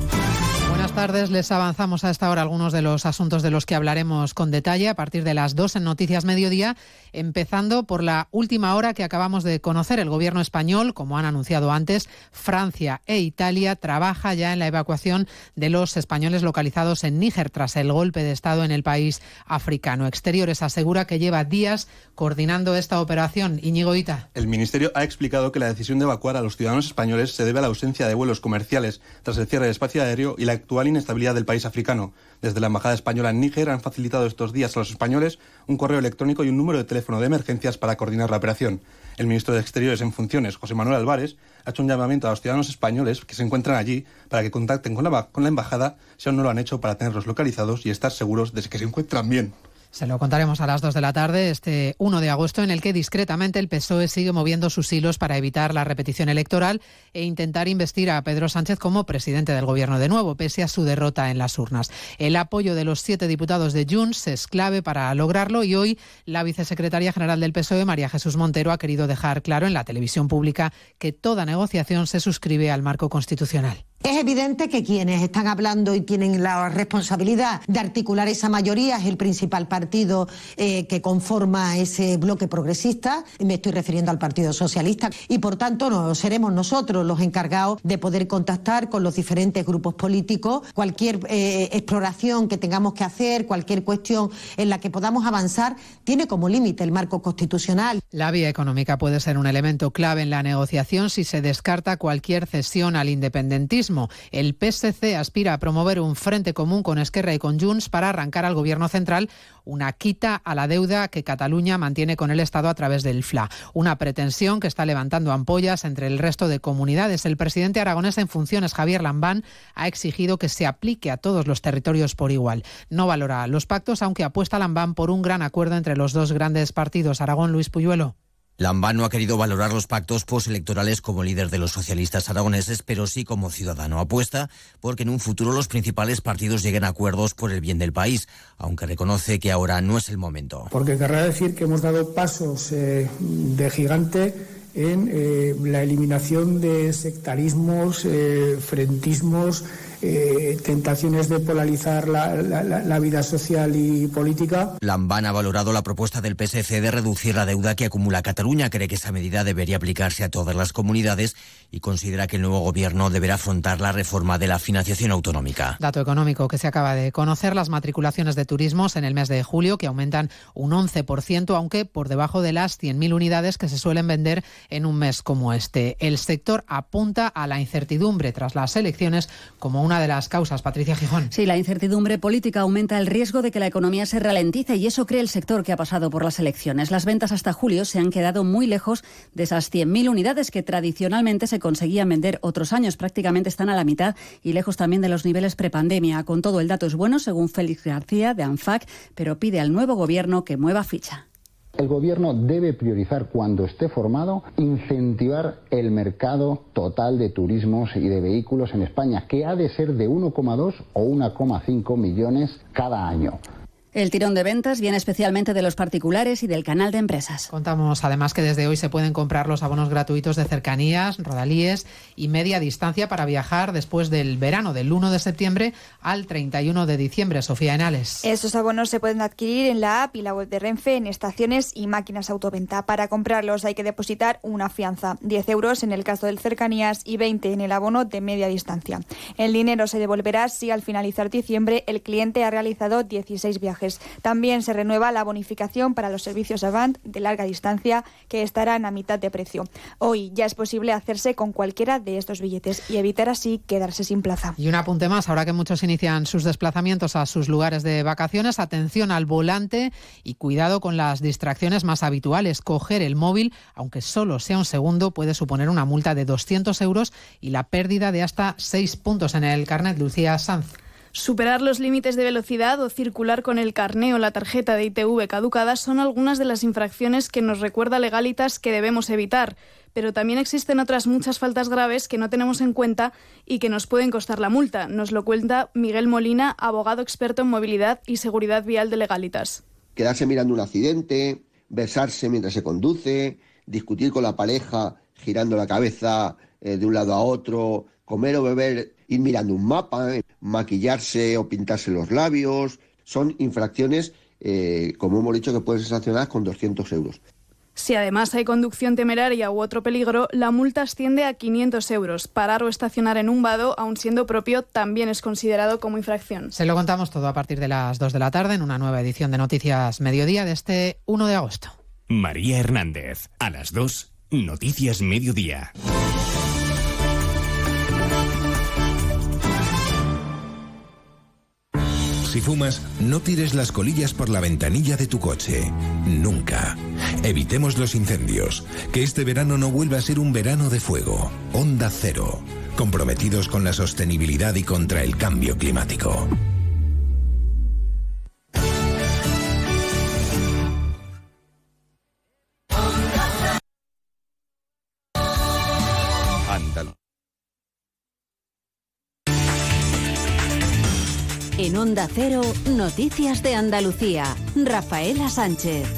Buenas tardes, les avanzamos a esta hora algunos de los asuntos de los que hablaremos con detalle a partir de las dos en Noticias Mediodía, empezando por la última hora que acabamos de conocer. El gobierno español, como han anunciado antes, Francia e Italia trabaja ya en la evacuación de los españoles localizados en Níger tras el golpe de Estado en el país africano. Exteriores asegura que lleva días coordinando esta operación. Íñigo Ita. El Ministerio ha explicado que la decisión de evacuar a los ciudadanos españoles se debe a la ausencia de vuelos comerciales tras el cierre del espacio aéreo y la actual inestabilidad del país africano. Desde la Embajada Española en Níger han facilitado estos días a los españoles un correo electrónico y un número de teléfono de emergencias para coordinar la operación. El ministro de Exteriores en funciones, José Manuel Álvarez, ha hecho un llamamiento a los ciudadanos españoles que se encuentran allí para que contacten con la, con la embajada si aún no lo han hecho para tenerlos localizados y estar seguros de que se encuentran bien. Se lo contaremos a las 2 de la tarde, este 1 de agosto, en el que discretamente el PSOE sigue moviendo sus hilos para evitar la repetición electoral e intentar investir a Pedro Sánchez como presidente del gobierno de nuevo, pese a su derrota en las urnas. El apoyo de los siete diputados de Junts es clave para lograrlo y hoy la vicesecretaria general del PSOE, María Jesús Montero, ha querido dejar claro en la televisión pública que toda negociación se suscribe al marco constitucional. Es evidente que quienes están hablando y tienen la responsabilidad de articular esa mayoría es el principal partido eh, que conforma ese bloque progresista. Me estoy refiriendo al Partido Socialista. Y por tanto no, seremos nosotros los encargados de poder contactar con los diferentes grupos políticos. Cualquier eh, exploración que tengamos que hacer, cualquier cuestión en la que podamos avanzar, tiene como límite el marco constitucional. La vía económica puede ser un elemento clave en la negociación si se descarta cualquier cesión al independentismo el PSC aspira a promover un frente común con Esquerra y con Junts para arrancar al gobierno central una quita a la deuda que Cataluña mantiene con el Estado a través del FLA. Una pretensión que está levantando ampollas entre el resto de comunidades. El presidente aragonés en funciones, Javier Lambán, ha exigido que se aplique a todos los territorios por igual. No valora los pactos, aunque apuesta Lambán por un gran acuerdo entre los dos grandes partidos. Aragón, Luis Puyuelo. Lambán no ha querido valorar los pactos postelectorales como líder de los socialistas aragoneses, pero sí como ciudadano. Apuesta porque en un futuro los principales partidos lleguen a acuerdos por el bien del país, aunque reconoce que ahora no es el momento. Porque querrá decir que hemos dado pasos eh, de gigante en eh, la eliminación de sectarismos, eh, frentismos, eh, tentaciones de polarizar la, la, la, vida social y política. Lambán ha valorado la propuesta del PSC de reducir la deuda que acumula Cataluña. Cree que esa medida debería aplicarse a todas las comunidades y considera que el nuevo gobierno deberá afrontar la reforma de la financiación autonómica. Dato económico que se acaba de conocer, las matriculaciones de turismos en el mes de julio que aumentan un 11%, aunque por debajo de las 100.000 unidades que se suelen vender en un mes como este. El sector apunta a la incertidumbre tras las elecciones como una de las causas. Patricia Gijón. Sí, la incertidumbre política aumenta el riesgo de que la economía se ralentice y eso cree el sector que ha pasado por las elecciones. Las ventas hasta julio se han quedado muy lejos de esas 100.000 unidades que tradicionalmente se conseguían vender otros años. Prácticamente están a la mitad y lejos también de los niveles prepandemia. Con todo, el dato es bueno, según Félix García de ANFAC, pero pide al nuevo gobierno que mueva ficha. El gobierno debe priorizar, cuando esté formado, incentivar el mercado total de turismos y de vehículos en España, que ha de ser de 1,2 o 1,5 millones cada año. El tirón de ventas viene especialmente de los particulares y del canal de empresas. Contamos además que desde hoy se pueden comprar los abonos gratuitos de cercanías, rodalíes y media distancia para viajar después del verano, del 1 de septiembre al 31 de diciembre. Sofía Enales. Estos abonos se pueden adquirir en la app y la web de Renfe, en estaciones y máquinas autoventa. Para comprarlos hay que depositar una fianza, 10 euros en el caso del cercanías y 20 en el abono de media distancia. El dinero se devolverá si al finalizar diciembre el cliente ha realizado 16 viajes También se renueva la bonificación para los servicios Avant de larga distancia, que estarán a mitad de precio. Hoy ya es posible hacerse con cualquiera de estos billetes y evitar así quedarse sin plaza. Y un apunte más, ahora que muchos inician sus desplazamientos a sus lugares de vacaciones, atención al volante y cuidado con las distracciones más habituales. Coger el móvil, aunque solo sea un segundo, puede suponer una multa de 200 euros y la pérdida de hasta 6 puntos en el carnet. Lucía Sanz. Superar los límites de velocidad o circular con el carné o la tarjeta de ITV caducada son algunas de las infracciones que nos recuerda Legalitas que debemos evitar. Pero también existen otras muchas faltas graves que no tenemos en cuenta y que nos pueden costar la multa. Nos lo cuenta Miguel Molina, abogado experto en movilidad y seguridad vial de Legalitas. Quedarse mirando un accidente, besarse mientras se conduce, discutir con la pareja girando la cabeza eh, de un lado a otro, comer o beber, ir mirando un mapa, eh, maquillarse o pintarse los labios, son infracciones, eh, como hemos dicho, que pueden ser sancionadas con 200 euros. Si además hay conducción temeraria u otro peligro, la multa asciende a 500 euros. Parar o estacionar en un vado, aun siendo propio, también es considerado como infracción. Se lo contamos todo a partir de las 2 de la tarde en una nueva edición de Noticias Mediodía de este 1 de agosto. María Hernández, a las 2, Noticias Mediodía. Si fumas, no tires las colillas por la ventanilla de tu coche. Nunca. Evitemos los incendios. Que este verano no vuelva a ser un verano de fuego. Onda Cero. Comprometidos con la sostenibilidad y contra el cambio climático. Onda Cero, Noticias de Andalucía. Rafaela Sánchez.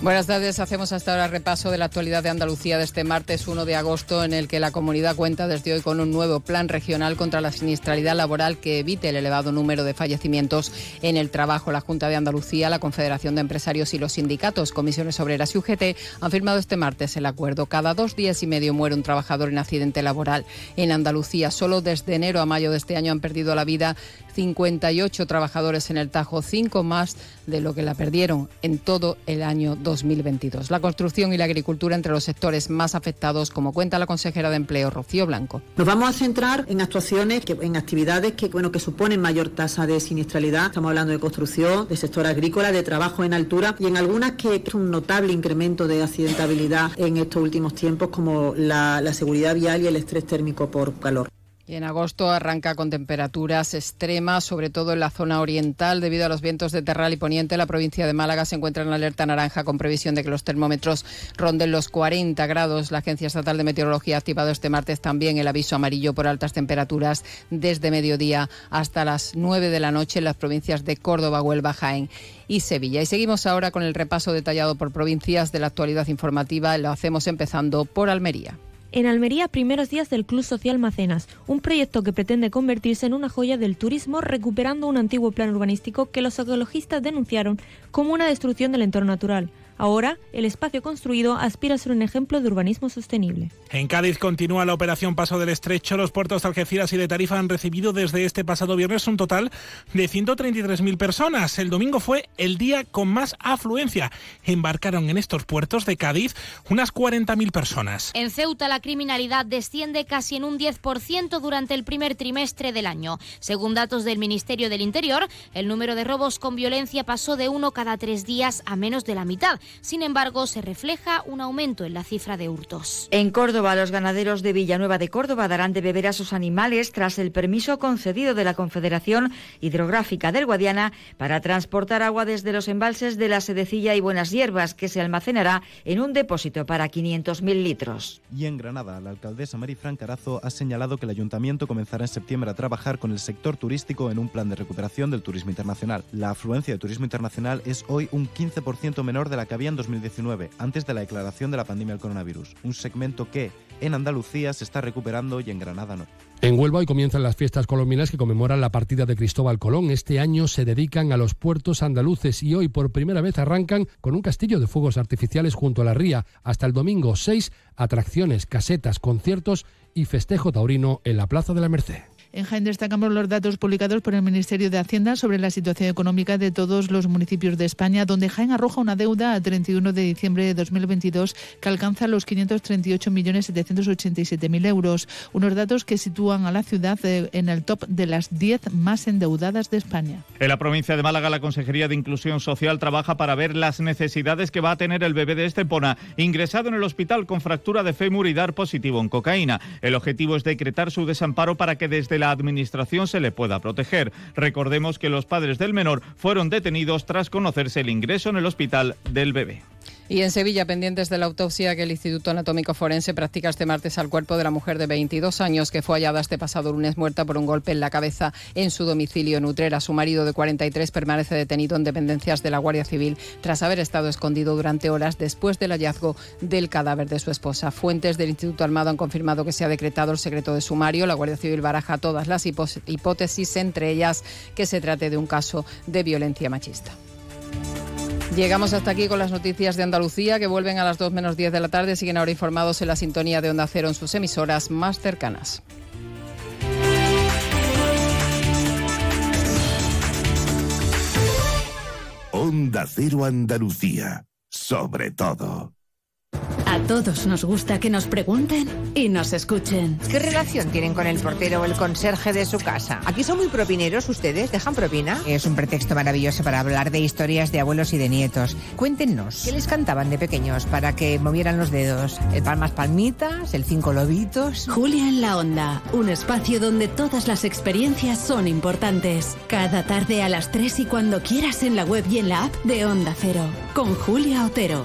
Buenas tardes. Hacemos hasta ahora repaso de la actualidad de Andalucía de este martes 1 de agosto, en el que la comunidad cuenta desde hoy con un nuevo plan regional contra la siniestralidad laboral que evite el elevado número de fallecimientos en el trabajo. La Junta de Andalucía, la Confederación de Empresarios y los sindicatos, comisiones obreras y UGT han firmado este martes el acuerdo. Cada dos días y medio muere un trabajador en accidente laboral en Andalucía. Solo desde enero a mayo de este año han perdido la vida 58 trabajadores en el Tajo, cinco más de lo que la perdieron en todo el año 2022. La construcción y la agricultura entre los sectores más afectados, como cuenta la consejera de Empleo, Rocío Blanco. Nos vamos a centrar en actuaciones, en actividades que, bueno, que suponen mayor tasa de siniestralidad. Estamos hablando de construcción, de sector agrícola, de trabajo en altura y en algunas que es un notable incremento de accidentabilidad en estos últimos tiempos, como la seguridad vial y el estrés térmico por calor. Y en agosto arranca con temperaturas extremas, sobre todo en la zona oriental, debido a los vientos de terral y poniente. La provincia de Málaga se encuentra en alerta naranja con previsión de que los termómetros ronden los 40 grados. La Agencia Estatal de Meteorología ha activado este martes también el aviso amarillo por altas temperaturas desde mediodía hasta las 9 de la noche en las provincias de Córdoba, Huelva, Jaén y Sevilla. Y seguimos ahora con el repaso detallado por provincias de la actualidad informativa. Lo hacemos empezando por Almería. En Almería, primeros días del Club Social Macenas, un proyecto que pretende convertirse en una joya del turismo recuperando un antiguo plan urbanístico que los ecologistas denunciaron como una destrucción del entorno natural. Ahora, el espacio construido aspira a ser un ejemplo de urbanismo sostenible. En Cádiz continúa la operación Paso del Estrecho. Los puertos de Algeciras y de Tarifa han recibido desde este pasado viernes un total de 133.000 personas. El domingo fue el día con más afluencia. Embarcaron en estos puertos de Cádiz unas 40.000 personas. En Ceuta la criminalidad desciende casi en un 10% durante el primer trimestre del año. Según datos del Ministerio del Interior, el número de robos con violencia pasó de uno cada tres días a menos de la mitad. Sin embargo, se refleja un aumento en la cifra de hurtos. En Córdoba, los ganaderos de Villanueva de Córdoba darán de beber a sus animales tras el permiso concedido de la Confederación Hidrográfica del Guadiana para transportar agua desde los embalses de la Sedecilla y Buenas Hierbas, que se almacenará en un depósito para 500.000 litros. Y en Granada, la alcaldesa Marifran Carazo ha señalado que el ayuntamiento comenzará en septiembre a trabajar con el sector turístico en un plan de recuperación del turismo internacional. La afluencia de turismo internacional es hoy un 15% menor de la que había en 2019, antes de la declaración de la pandemia del coronavirus, un segmento que en Andalucía se está recuperando y en Granada no. En Huelva hoy comienzan las fiestas colombinas que conmemoran la partida de Cristóbal Colón. Este año se dedican a los puertos andaluces y hoy por primera vez arrancan con un castillo de fuegos artificiales junto a la ría. Hasta el domingo 6, atracciones, casetas, conciertos y festejo taurino en la Plaza de la Merced. En Jaén destacamos los datos publicados por el Ministerio de Hacienda sobre la situación económica de todos los municipios de España, donde Jaén arroja una deuda a 31 de diciembre de 2022 que alcanza los 538.787.000 euros, unos datos que sitúan a la ciudad eh, en el top de las 10 más endeudadas de España. En la provincia de Málaga, la Consejería de Inclusión Social trabaja para ver las necesidades que va a tener el bebé de Estepona, ingresado en el hospital con fractura de fémur y dar positivo en cocaína. El objetivo es decretar su desamparo para que desde la Administración se le pueda proteger. Recordemos que los padres del menor fueron detenidos tras conocerse el ingreso en el hospital del bebé. Y en Sevilla, pendientes de la autopsia que el Instituto Anatómico Forense practica este martes al cuerpo de la mujer de 22 años que fue hallada este pasado lunes muerta por un golpe en la cabeza en su domicilio en Utrera. Su marido de 43 permanece detenido en dependencias de la Guardia Civil tras haber estado escondido durante horas después del hallazgo del cadáver de su esposa. Fuentes del Instituto Armado han confirmado que se ha decretado el secreto de sumario. La Guardia Civil baraja todas las hipótesis, entre ellas que se trate de un caso de violencia machista. Llegamos hasta aquí con las noticias de Andalucía que vuelven a las 2 menos 10 de la tarde. Siguen ahora informados en la sintonía de Onda Cero en sus emisoras más cercanas. Onda Cero Andalucía, sobre todo. A todos nos gusta que nos pregunten y nos escuchen. ¿Qué relación tienen con el portero o el conserje de su casa? Aquí son muy propineros ustedes, ¿dejan propina? Es un pretexto maravilloso para hablar de historias de abuelos y de nietos. Cuéntenos, ¿qué les cantaban de pequeños para que movieran los dedos? ¿El palmas palmitas? ¿El cinco lobitos? Julia en la onda, un espacio donde todas las experiencias son importantes. Cada tarde a las 3 y cuando quieras en la web y en la app de Onda Cero, con Julia Otero.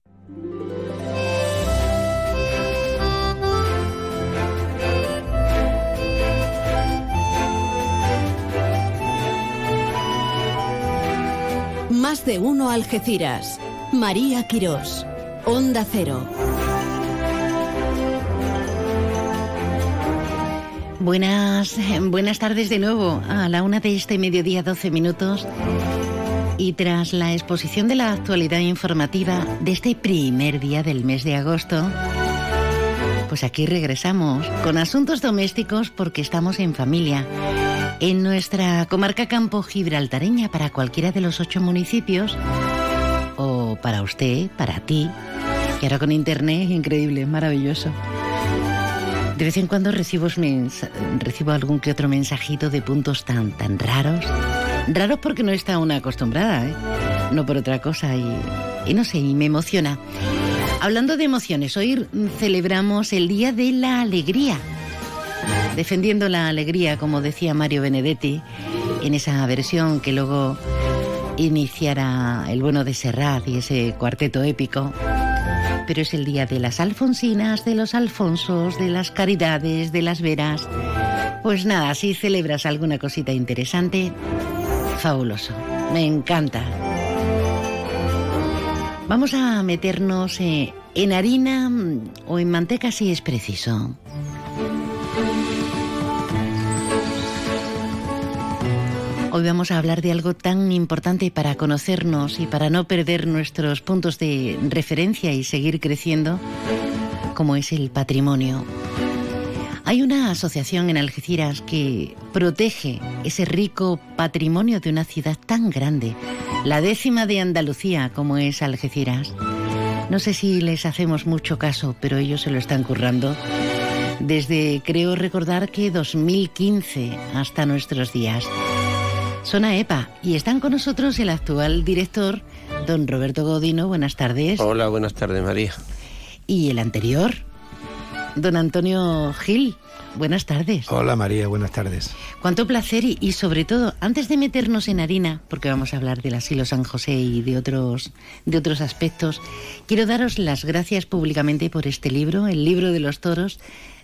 Más de uno Algeciras. María Quirós. Onda Cero. Buenas, buenas tardes de nuevo. A la una de este mediodía, 12 minutos. Y tras la exposición de la actualidad informativa de este primer día del mes de agosto, pues aquí regresamos con asuntos domésticos porque estamos en familia. En nuestra comarca campo gibraltareña para cualquiera de los ocho municipios, o para usted, para ti, que ahora con internet es increíble, maravilloso. De vez en cuando recibo, recibo algún que otro mensajito de puntos tan, tan raros. Raros porque no está una acostumbrada, ¿eh? no por otra cosa, y, y no sé, y me emociona. Hablando de emociones, hoy celebramos el Día de la Alegría. Defendiendo la alegría, como decía Mario Benedetti, en esa versión que luego iniciara el bueno de Serrat y ese cuarteto épico. Pero es el día de las Alfonsinas, de los Alfonsos, de las Caridades, de las Veras. Pues nada, si celebras alguna cosita interesante, fabuloso. Me encanta. Vamos a meternos eh, en harina mm, o en manteca si es preciso. Hoy vamos a hablar de algo tan importante para conocernos y para no perder nuestros puntos de referencia y seguir creciendo, como es el patrimonio. Hay una asociación en Algeciras que protege ese rico patrimonio de una ciudad tan grande, la décima de Andalucía como es Algeciras. No sé si les hacemos mucho caso, pero ellos se lo están currando desde, creo recordar que 2015 hasta nuestros días. Son AEPA y están con nosotros el actual director, don Roberto Godino. Buenas tardes. Hola, buenas tardes, María. Y el anterior, don Antonio Gil. Buenas tardes. Hola María, buenas tardes. Cuánto placer y, y, sobre todo, antes de meternos en harina, porque vamos a hablar del asilo San José y de otros, de otros aspectos, quiero daros las gracias públicamente por este libro, el libro de los toros,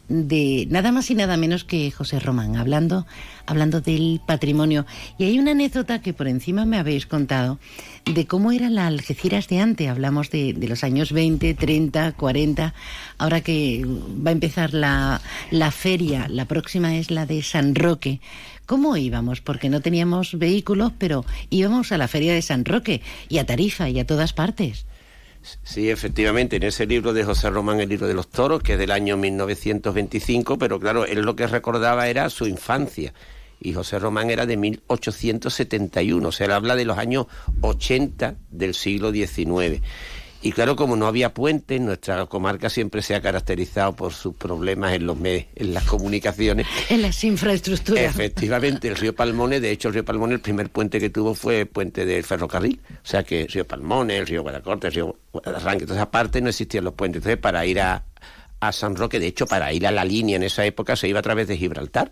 de nada más y nada menos que José Román, hablando, hablando del patrimonio. Y hay una anécdota que por encima me habéis contado de cómo era la Algeciras de antes. Hablamos de, de los años 20, 30, 40. Ahora que va a empezar la, la feria, la próxima es la de San Roque. ¿Cómo íbamos? Porque no teníamos vehículos, pero íbamos a la feria de San Roque y a Tarifa y a todas partes. Sí, efectivamente, en ese libro de José Román, el libro de los toros, que es del año 1925, pero claro, él lo que recordaba era su infancia. Y José Román era de 1871, o sea, él habla de los años 80 del siglo XIX. Y claro, como no había puentes, nuestra comarca siempre se ha caracterizado por sus problemas en los en las comunicaciones. [laughs] En las infraestructuras. Efectivamente, el río Palmones, de hecho el río Palmones, el primer puente que tuvo fue el puente del ferrocarril. O sea que el río Palmones, el río Guadacorte, el río Guadarranque, toda esa parte no existían los puentes. Entonces, para ir a, a San Roque, de hecho, para ir a la línea en esa época se iba a través de Gibraltar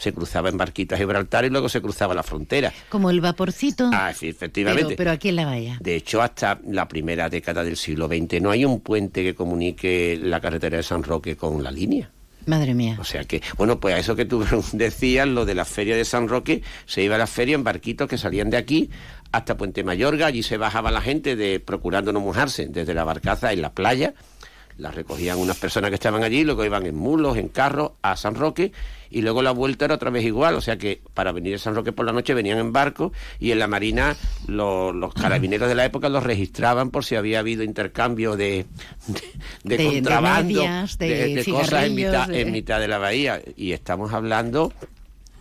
se cruzaba en barquitas Gibraltar y luego se cruzaba la frontera. Como el vaporcito. Ah, sí, efectivamente. Pero, pero, aquí en la bahía. De hecho, hasta la primera década del siglo XX no hay un puente que comunique la carretera de San Roque con la línea. Madre mía. O sea que, bueno, pues a eso que tú [laughs] decías, lo de la feria de San Roque, se iba a la feria en barquitos que salían de aquí hasta Puente Mayorga, allí se bajaba la gente de procurando no mojarse desde la barcaza en la playa, la recogían unas personas que estaban allí, luego iban en mulos, en carros a San Roque y luego la vuelta era otra vez igual, o sea que para venir a San Roque por la noche venían en barco y en la marina los, los carabineros de la época los registraban por si había habido intercambio de, de, de, de contrabando, medias, de, cosas en mitad, en mitad de la bahía y estamos hablando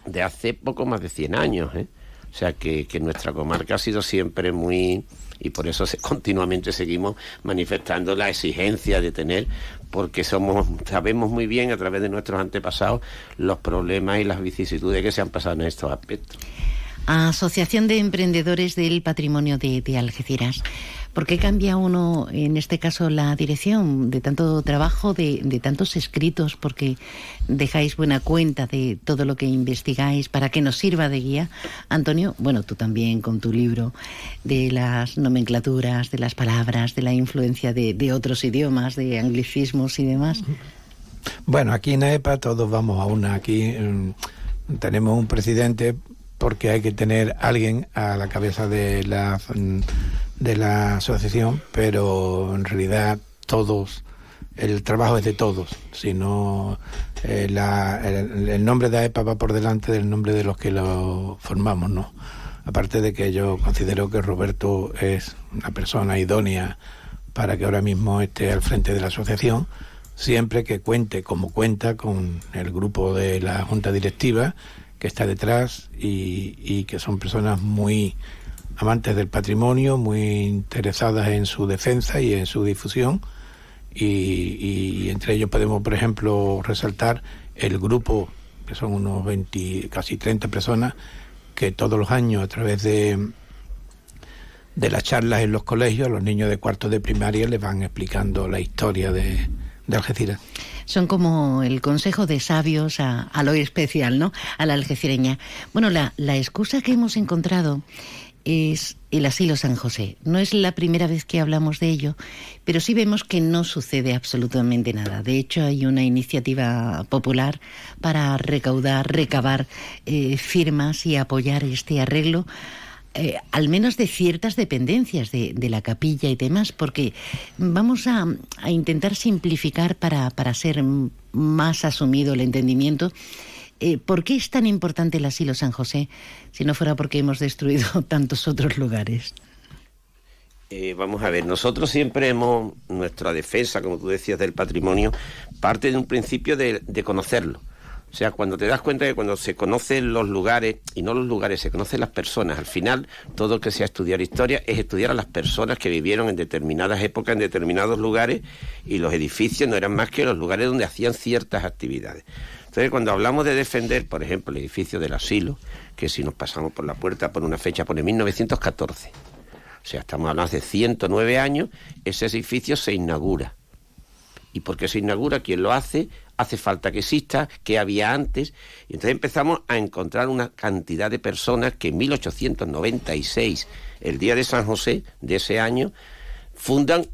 de hace poco más de 100 años, ¿eh? o sea que, que nuestra comarca ha sido siempre muy y por eso [laughs] continuamente seguimos manifestando la exigencia de tener, porque somos, sabemos muy bien a través de nuestros antepasados los problemas y las vicisitudes que se han pasado en estos aspectos. Asociación de Emprendedores del Patrimonio de, de, Algeciras. ¿Por qué cambia uno, en este caso, la dirección de tanto trabajo, de, tantos escritos? Porque dejáis buena cuenta de todo lo que investigáis para que nos sirva de guía. Antonio, bueno, tú también con tu libro de las nomenclaturas, de las palabras, de la influencia de, otros idiomas, de anglicismos y demás. Bueno, aquí en EPA todos vamos a una. Aquí um, tenemos un presidente porque hay que tener alguien a la cabeza de la, de la asociación, pero en realidad todos, el trabajo es de todos, sino eh, el, el, nombre de AEPA va por delante del nombre de los que lo formamos, ¿no? Aparte de que yo considero que Roberto es una persona idónea para que ahora mismo esté al frente de la asociación, siempre que cuente como cuenta con el grupo de la junta directiva que está detrás y, y, que son personas muy amantes del patrimonio, muy interesadas en su defensa y en su difusión. Y, entre ellos podemos, por ejemplo, resaltar el grupo, que son unos 20, casi 30 personas, que todos los años a través de, de las charlas en los colegios, los niños de cuarto de primaria les van explicando la historia de, de Algeciras son como el consejo de sabios a, a lo especial, ¿no? A la algecireña. Bueno, la, la excusa que hemos encontrado es el asilo San José. No es la primera vez que hablamos de ello, pero sí vemos que no sucede absolutamente nada. De hecho, hay una iniciativa popular para recaudar, recabar eh, firmas y apoyar este arreglo eh, al menos de ciertas dependencias de, de, la capilla y demás, porque vamos a, a intentar simplificar para, para, ser más asumido el entendimiento. Eh, ¿Por qué es tan importante el asilo San José si no fuera porque hemos destruido [laughs] tantos otros lugares? Eh, vamos a ver, nosotros siempre hemos, nuestra defensa, como tú decías, del patrimonio, parte de un principio de, de conocerlo. O sea, cuando te das cuenta que cuando se conocen los lugares, y no los lugares, se conocen las personas, al final todo lo que sea estudiar historia es estudiar a las personas que vivieron en determinadas épocas, en determinados lugares, y los edificios no eran más que los lugares donde hacían ciertas actividades. Entonces, cuando hablamos de defender, por ejemplo, el edificio del asilo, que si nos pasamos por la puerta por una fecha pone 1914, o sea, estamos hablando de 109 años, ese edificio se inaugura. ¿Y por qué se inaugura? ¿Quién lo hace? Hace falta que exista, que había antes. Y entonces empezamos a encontrar una cantidad de personas que en 1896, el día de San José de ese año, fundan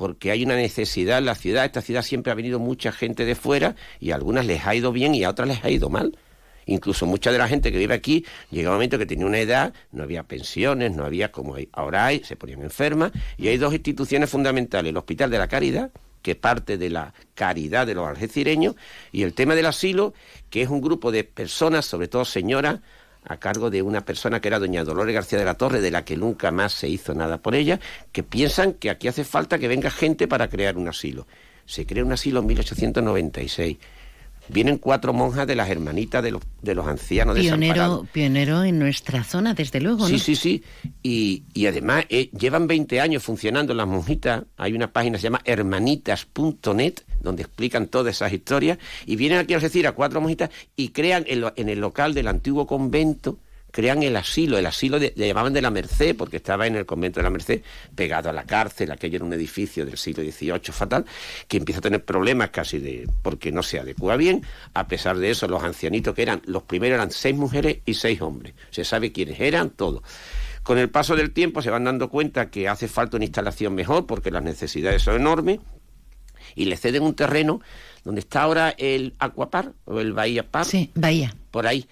porque hay una necesidad en la ciudad. Esta ciudad siempre ha venido mucha gente de fuera y a algunas les ha ido bien y a otras les ha ido mal. Incluso mucha de la gente que vive aquí llega un momento que tenía una edad, no había pensiones, no había como ahora hay, se ponían enfermas y hay dos instituciones fundamentales, el Hospital de la Caridad, que parte de la caridad de los algecireños, y el tema del asilo, que es un grupo de personas, sobre todo señoras, a cargo de una persona que era doña Dolores García de la Torre, de la que nunca más se hizo nada por ella, que piensan que aquí hace falta que venga gente para crear un asilo. Se crea un asilo en 1896 vienen cuatro monjas de las hermanitas de los, de los ancianos pionero, Pionero en nuestra zona, desde luego, Sí, sí, sí. Y, y además eh, llevan 20 años funcionando las monjitas. Hay una página que se llama hermanitas.net donde explican todas esas historias. Y vienen aquí a decir a cuatro monjitas y crean en el local del antiguo convento crean el asilo, el asilo le llamaban de la Merced, porque estaba en el convento de la Merced, pegado a la cárcel, aquello era un edificio del siglo XVIII fatal, que empieza a tener problemas casi de porque no se adecua bien. A pesar de eso, los ancianitos que eran, los primeros eran seis mujeres y seis hombres. Se sabe quiénes eran, todos. Con el paso del tiempo se van dando cuenta que hace falta una instalación mejor porque las necesidades son enormes y le ceden un terreno donde está ahora el Aquapar o el Bahía Par. Sí, Bahía. Por ahí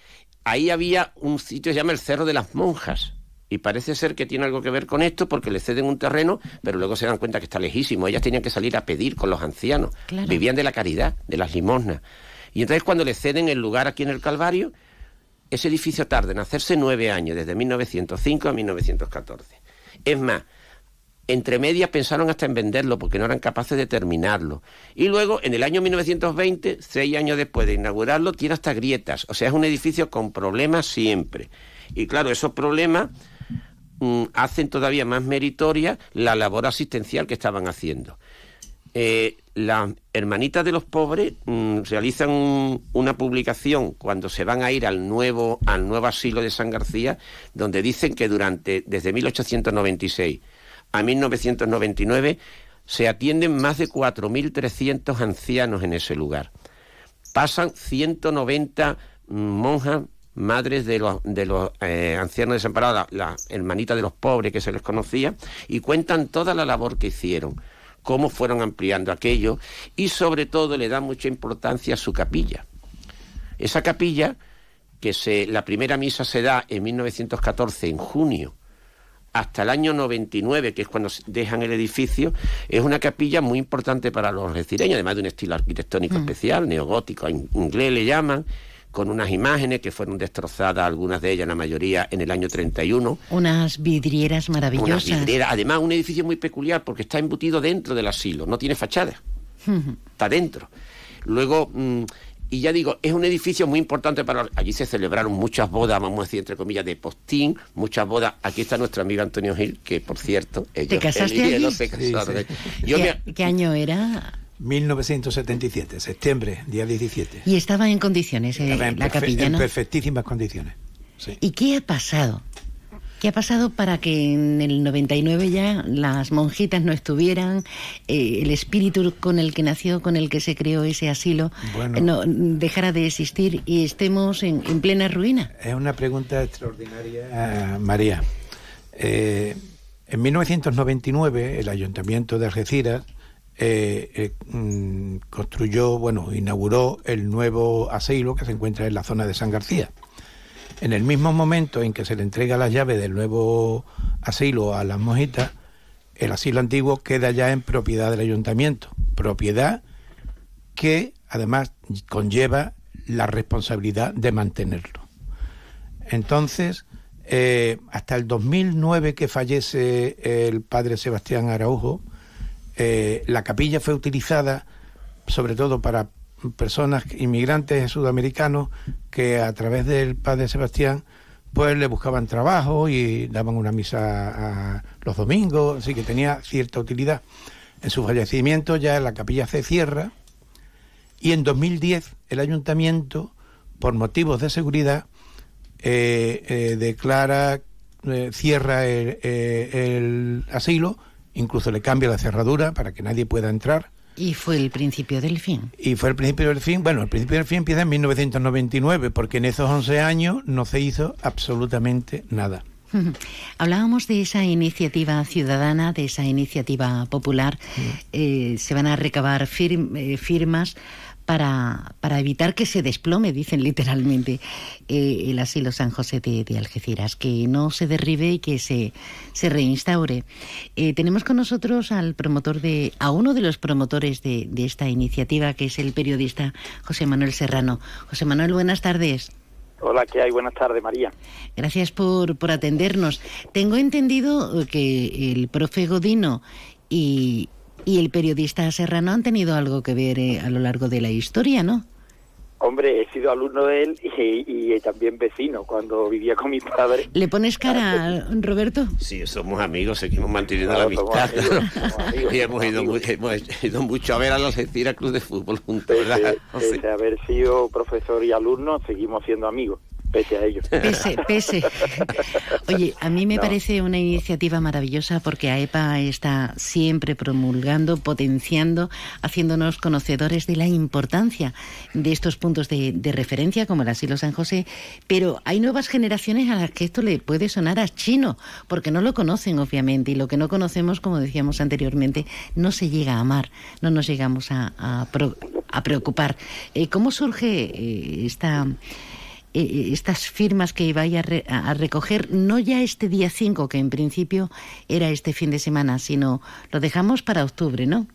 ahí había un sitio que se llama el Cerro de las Monjas. Y parece ser que tiene algo que ver con esto porque le ceden un terreno, pero luego se dan cuenta que está lejísimo. Ellas tenían que salir a pedir con los ancianos. Vivían de la caridad, de las limosnas. Y entonces cuando le ceden el lugar aquí en el Calvario, ese edificio tarda en hacerse nueve años, desde 1905 a 1914. Es más, entre medias pensaron hasta en venderlo porque no eran capaces de terminarlo. Y luego, en el año 1920, seis años después de inaugurarlo, tiene hasta grietas. O sea, es un edificio con problemas siempre. Y claro, esos problemas mm, hacen todavía más meritoria la labor asistencial que estaban haciendo. Eh, las hermanitas de los pobres mm, realizan una publicación cuando se van a ir al nuevo, al nuevo asilo de San García, donde dicen que durante, desde 1896 a 1999 se atienden más de 4.300 ancianos en ese lugar. Pasan 190 monjas, madres de los, de los eh, ancianos desamparados, la, hermanita de los pobres que se les conocía, y cuentan toda la labor que hicieron, cómo fueron ampliando aquello, y sobre todo le dan mucha importancia a su capilla. Esa capilla, que se, la primera misa se da en 1914, en junio, hasta el año 99, que es cuando dejan el edificio, es una capilla muy importante para los recireños, además de un estilo arquitectónico mm. especial, neogótico, en inglés le llaman, con unas imágenes que fueron destrozadas, algunas de ellas, la mayoría, en el año 31. Unas vidrieras maravillosas. Unas vidrieras, además un edificio muy peculiar porque está embutido dentro del asilo, no tiene fachada, [laughs] está dentro. Luego, mm, y ya digo, es un edificio muy importante para... Allí se celebraron muchas bodas, vamos a decir, entre comillas, de postín, muchas bodas. Aquí está nuestro amigo Antonio Gil, que por cierto... Ellos, ¿Te casaste allí? ¿Qué, año era? 1977, septiembre, día 17. ¿Y estaba en condiciones eh, la capilla, En perfectísimas condiciones. ¿Y qué ha pasado? ¿Qué ha pasado para que en el 99 ya las monjitas no estuvieran, eh, el espíritu con el que nació, con el que se creó ese asilo, no dejara de existir y estemos en, plena ruina? Es una pregunta extraordinaria, María. Eh, en 1999 el ayuntamiento de Algeciras eh, mm, construyó, bueno, inauguró el nuevo asilo que se encuentra en la zona de San García. En el mismo momento en que se le entrega la llave del nuevo asilo a las mojitas, el asilo antiguo queda ya en propiedad del ayuntamiento, propiedad que además conlleva la responsabilidad de mantenerlo. Entonces, eh, hasta el 2009 que fallece el padre Sebastián Araujo, eh, la capilla fue utilizada sobre todo para personas inmigrantes sudamericanos que a través del padre Sebastián pues le buscaban trabajo y daban una misa a los domingos, así que tenía cierta utilidad. En su fallecimiento ya la capilla se cierra Y en 2010 el ayuntamiento, por motivos de seguridad, eh, eh, declara, eh, cierra el, el asilo, incluso le cambia la cerradura para que nadie pueda entrar. Y fue el principio del fin. Y fue el principio del fin. Bueno, el principio del fin empieza en 1999, porque en esos 11 años no se hizo absolutamente nada. [laughs] Hablábamos de esa iniciativa ciudadana, de esa iniciativa popular. Eh, se van a recabar fir- eh, firmas para, para evitar que se desplome, dicen literalmente, eh, el asilo San José de, de Algeciras, que no se derribe y que se, se reinstaure. Eh, tenemos con nosotros al promotor de, a uno de los promotores de, de esta iniciativa, que es el periodista José Manuel Serrano. José Manuel, buenas tardes. Hola, ¿qué hay? Buenas tardes, María. Gracias por, por atendernos. Tengo entendido que el profe Godino y, y el periodista Serrano han tenido algo que ver eh, a lo largo de la historia, ¿no? Hombre, he sido alumno de él y, y también vecino cuando vivía con mis padres. ¿Le pones cara, Roberto? Sí, somos amigos, seguimos manteniendo Claro, la somos amistad. amigos, claro. somos amigos, [laughs] y hemos somos ido, amigos. mu- hemos ido mucho a ver a los Algeciras Club de Fútbol juntos, ¿verdad? Pese, pese a haber sido profesor y alumno, seguimos siendo amigos, pese a ello. Pese, pese. [laughs] Oye, a mí me No. parece una iniciativa maravillosa porque AEPA está siempre promulgando, potenciando, haciéndonos conocedores de la importancia de estos puntos de, de referencia como el Asilo San José, pero hay nuevas generaciones a las que esto le puede sonar a chino, porque no lo conocen obviamente y lo que no conocemos, como decíamos anteriormente, no se llega a amar, no nos llegamos a, a pro- a preocupar. Eh, ¿Cómo surge eh, esta eh, estas firmas que vaya a, re- a recoger, no ya este día 5, que en principio era este fin de semana, sino lo dejamos para octubre, ¿no?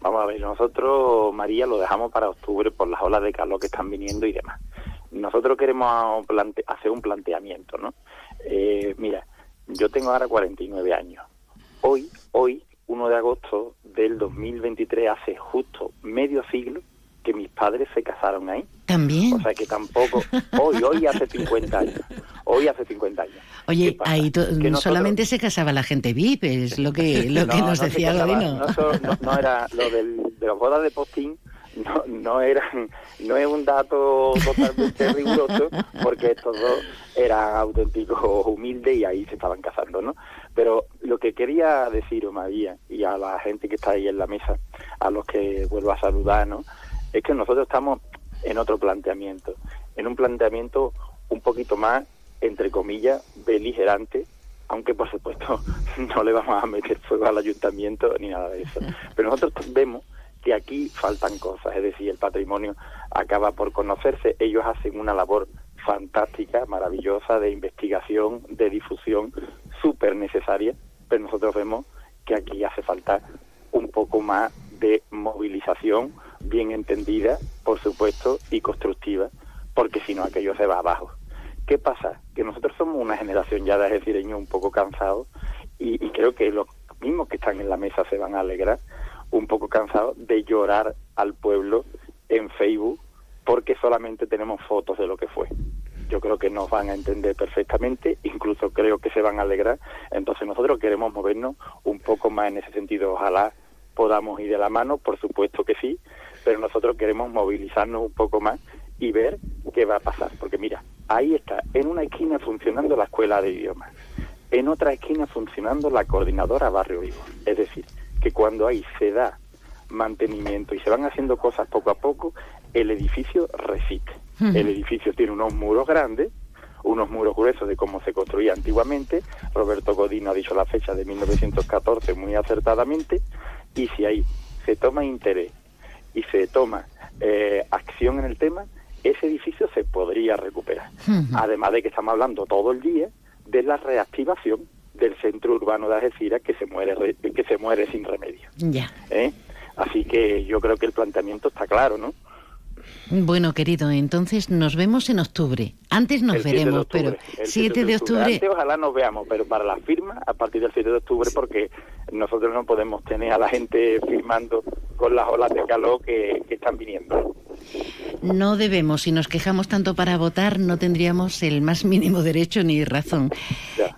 Vamos a ver, nosotros, María, lo dejamos para octubre por las olas de calor que están viniendo y demás. Nosotros queremos plante- hacer un planteamiento, ¿no? Eh, mira, yo tengo ahora 49 años. Hoy, hoy, 1 de agosto del 2023, hace justo medio siglo que mis padres se casaron ahí. También. O sea que tampoco, hoy, hoy hace 50 años. Hoy hace 50 años. Oye, ahí to- Que nosotros- solamente se casaba la gente VIP, es lo que, [laughs] lo que No, nos no decía Godino. No, no- no era lo del, de las bodas de postín, no, no eran, no es un dato totalmente [laughs] riguroso, porque estos dos eran auténticos humildes y ahí se estaban casando, ¿no? Pero lo que quería decir, María, y a la gente que está ahí en la mesa, a los que vuelvo a saludar, ¿no? Es que nosotros estamos en otro planteamiento, en un planteamiento un poquito más, entre comillas, beligerante, aunque por supuesto [laughs] no le vamos a meter fuego al ayuntamiento ni nada de eso. Pero nosotros vemos que aquí faltan cosas, es decir, el patrimonio acaba por conocerse, ellos hacen una labor fantástica, maravillosa, de investigación, de difusión, súper necesaria, pero nosotros vemos que aquí hace falta un poco más de movilización bien entendida, por supuesto, y constructiva, porque si no aquello se va abajo. ¿Qué pasa? Que nosotros somos una generación ya de algecireños un poco cansados y, y creo que los mismos que están en la mesa se van a alegrar, un poco cansados de llorar al pueblo en Facebook porque solamente tenemos fotos de lo que fue. Yo creo que nos van a entender perfectamente, incluso creo que se van a alegrar. Entonces nosotros queremos movernos un poco más en ese sentido. Ojalá podamos ir de la mano, por supuesto que sí, pero nosotros queremos movilizarnos un poco más y ver qué va a pasar. Porque mira, ahí está, en una esquina funcionando la escuela de idiomas, en otra esquina funcionando la coordinadora Barrio Vivo. Es decir, que cuando ahí se da mantenimiento y se van haciendo cosas poco a poco, el edificio resiste. Ujú. El edificio tiene unos muros grandes, unos muros gruesos de cómo se construía antiguamente. Roberto Godino ha dicho la fecha de 1914 muy acertadamente. Y si ahí se toma interés y se toma eh, acción en el tema, ese edificio se podría recuperar. Además de que estamos hablando todo el día de la reactivación del centro urbano de Algeciras que se muere re- que se muere sin remedio. Ya. ¿eh? Así que yo creo que el planteamiento está claro, ¿no? Bueno, querido, entonces nos vemos en octubre. Antes nos El 7 de veremos, octubre, pero el 7 de octubre. Antes ojalá nos veamos, pero para la firma a partir del 7 de octubre porque nosotros no podemos tener a la gente firmando con las olas de calor que, que están viniendo. No debemos, si nos quejamos tanto para votar, no tendríamos el más mínimo derecho ni razón.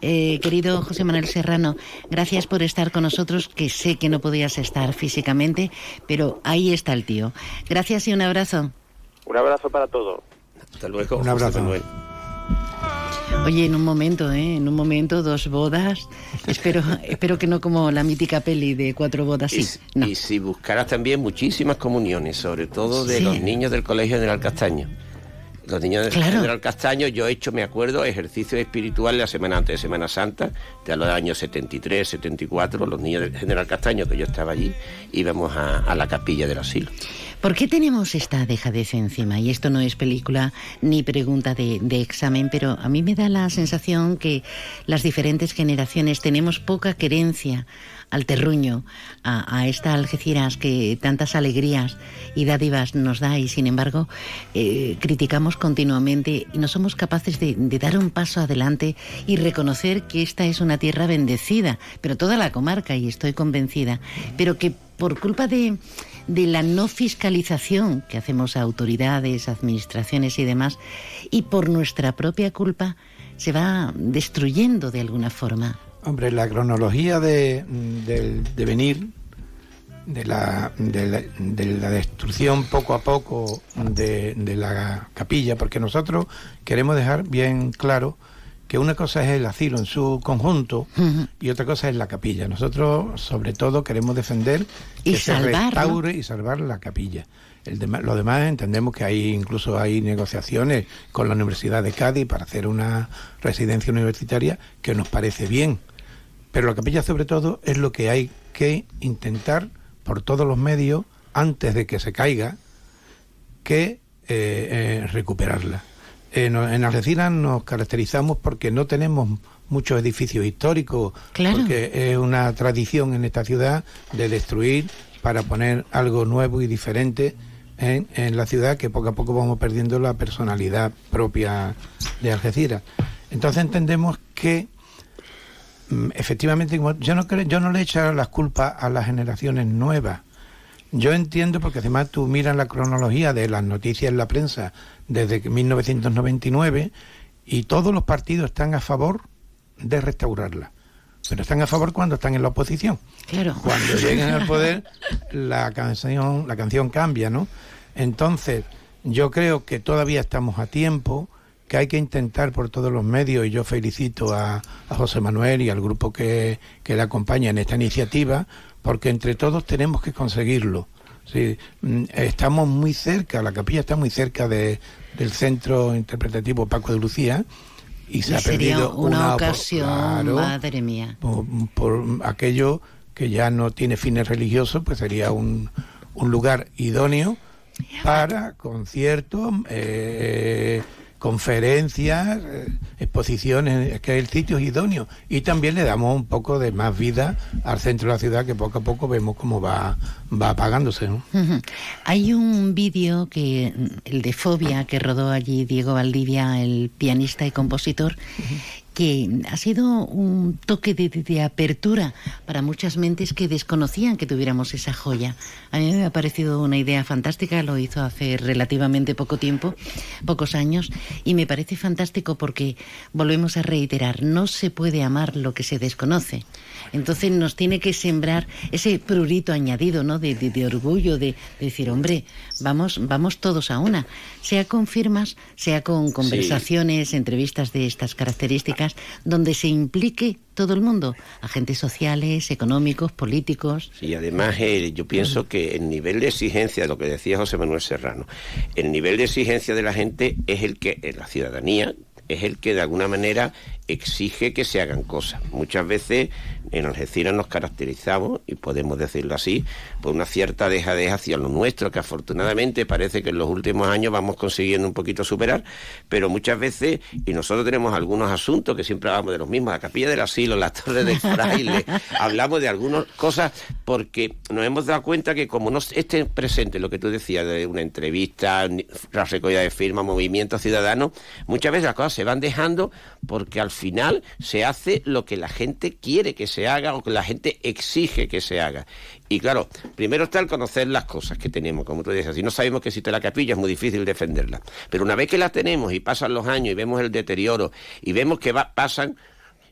Eh, querido José Manuel Serrano, gracias por estar con nosotros, que sé que no podías estar físicamente, pero ahí está el tío. Gracias y un abrazo. Un abrazo para todos. Hasta luego. Un abrazo. Oye, en un momento, ¿eh? En un momento, dos bodas. Espero, [laughs] espero que no como la mítica peli de cuatro bodas. Sí. Y, y si buscaras también muchísimas comuniones, sobre todo de Sí. los niños del Colegio General Castaño. Los niños del Claro. General Castaño, yo he hecho, me acuerdo, ejercicios espirituales la semana antes de Semana Santa, de los años 73, 74, los niños del General Castaño, que yo estaba allí, íbamos a, a la capilla del asilo. ¿Por qué tenemos esta dejadez encima? Y esto no es película ni pregunta de, examen, pero a mí me da la sensación que las diferentes generaciones tenemos poca querencia al terruño, a, esta Algeciras que tantas alegrías y dádivas nos da y sin embargo eh, criticamos continuamente y no somos capaces de dar un paso adelante y reconocer que esta es una tierra bendecida, pero toda la comarca y estoy convencida, pero que por culpa de, de la no fiscalización que hacemos a autoridades, administraciones y demás, y por nuestra propia culpa, se va destruyendo de alguna forma. Hombre, la cronología de, del devenir de la, de, la, de la destrucción poco a poco de, de la capilla, porque nosotros queremos dejar bien claro que una cosa es el asilo en su conjunto y otra cosa es la capilla. Nosotros, sobre todo, queremos defender Y que se salvar, ¿no? restaure y salvar la capilla. El lo demás entendemos que hay incluso hay negociaciones con la Universidad de Cádiz para hacer una residencia universitaria que nos parece bien. Pero la capilla sobre todo es lo que hay que intentar por todos los medios antes de que se caiga que eh, eh, recuperarla. En, en Algeciras nos caracterizamos porque no tenemos muchos edificios históricos, Claro. porque es una tradición en esta ciudad de destruir para poner algo nuevo y diferente en, en la ciudad que poco a poco vamos perdiendo la personalidad propia de Algeciras. Entonces entendemos que mm, efectivamente yo no creo, yo no le echo las culpas a las generaciones nuevas. Yo entiendo porque además tú miras la cronología de las noticias en la prensa desde que 1999 y todos los partidos están a favor de restaurarla. Pero están a favor cuando están en la oposición. Claro. Cuando [laughs] lleguen al poder, la canción, la canción cambia, ¿no? Entonces, yo creo que todavía estamos a tiempo, que hay que intentar por todos los medios, y yo felicito a, a José Manuel y al grupo que, que le acompaña en esta iniciativa, porque entre todos tenemos que conseguirlo. Sí, mm, estamos muy cerca, la capilla está muy cerca de, del centro interpretativo Paco de Lucía y se Y ha sería perdido una ocasión, claro, madre mía. por, por aquello que ya no tiene fines religiosos, pues sería un, un lugar idóneo para conciertos, eh, conferencias, eh, exposiciones, es que el sitio es idóneo. Y también le damos un poco de más vida al centro de la ciudad, que poco a poco vemos cómo va, va apagándose. ¿no? Hay un vídeo que el de Fobia que rodó allí Diego Valdivia, el pianista y compositor, que ha sido un toque de, apertura para muchas mentes que desconocían que tuviéramos esa joya. A mí me ha parecido una idea fantástica, lo hizo hace relativamente poco tiempo, pocos años, y me parece fantástico porque volvemos a reiterar, no se puede amar lo que se desconoce. Entonces nos tiene que sembrar ese prurito añadido, ¿no? De, de- orgullo, de decir, hombre, vamos, vamos todos a una. Sea con firmas, sea con conversaciones, entrevistas de estas características, donde se implique todo el mundo, agentes sociales, económicos, políticos. Y además eh, yo pienso que el nivel de exigencia, de lo que decía José Manuel Serrano, el nivel de exigencia de la gente es el que, eh, la ciudadanía, es el que de alguna manera exige que se hagan cosas. Muchas veces en Algeciras nos caracterizamos, y podemos decirlo así, por una cierta dejadez hacia lo nuestro, que afortunadamente parece que en los últimos años vamos consiguiendo un poquito superar, pero muchas veces, y nosotros tenemos algunos asuntos que siempre hablamos de los mismos, la capilla del asilo, la torre del [laughs] fraile, hablamos de algunas cosas porque nos hemos dado cuenta que como no esté presente lo que tú decías de una entrevista, la recogida de firmas, movimiento ciudadano, muchas veces las cosas se van dejando porque al final se hace lo que la gente quiere que se haga o que la gente exige que se haga. Y claro, primero está el conocer las cosas que tenemos, como tú dices. Si no sabemos que existe la capilla, es muy difícil defenderla. Pero una vez que la tenemos y pasan los años y vemos el deterioro y vemos que va- pasan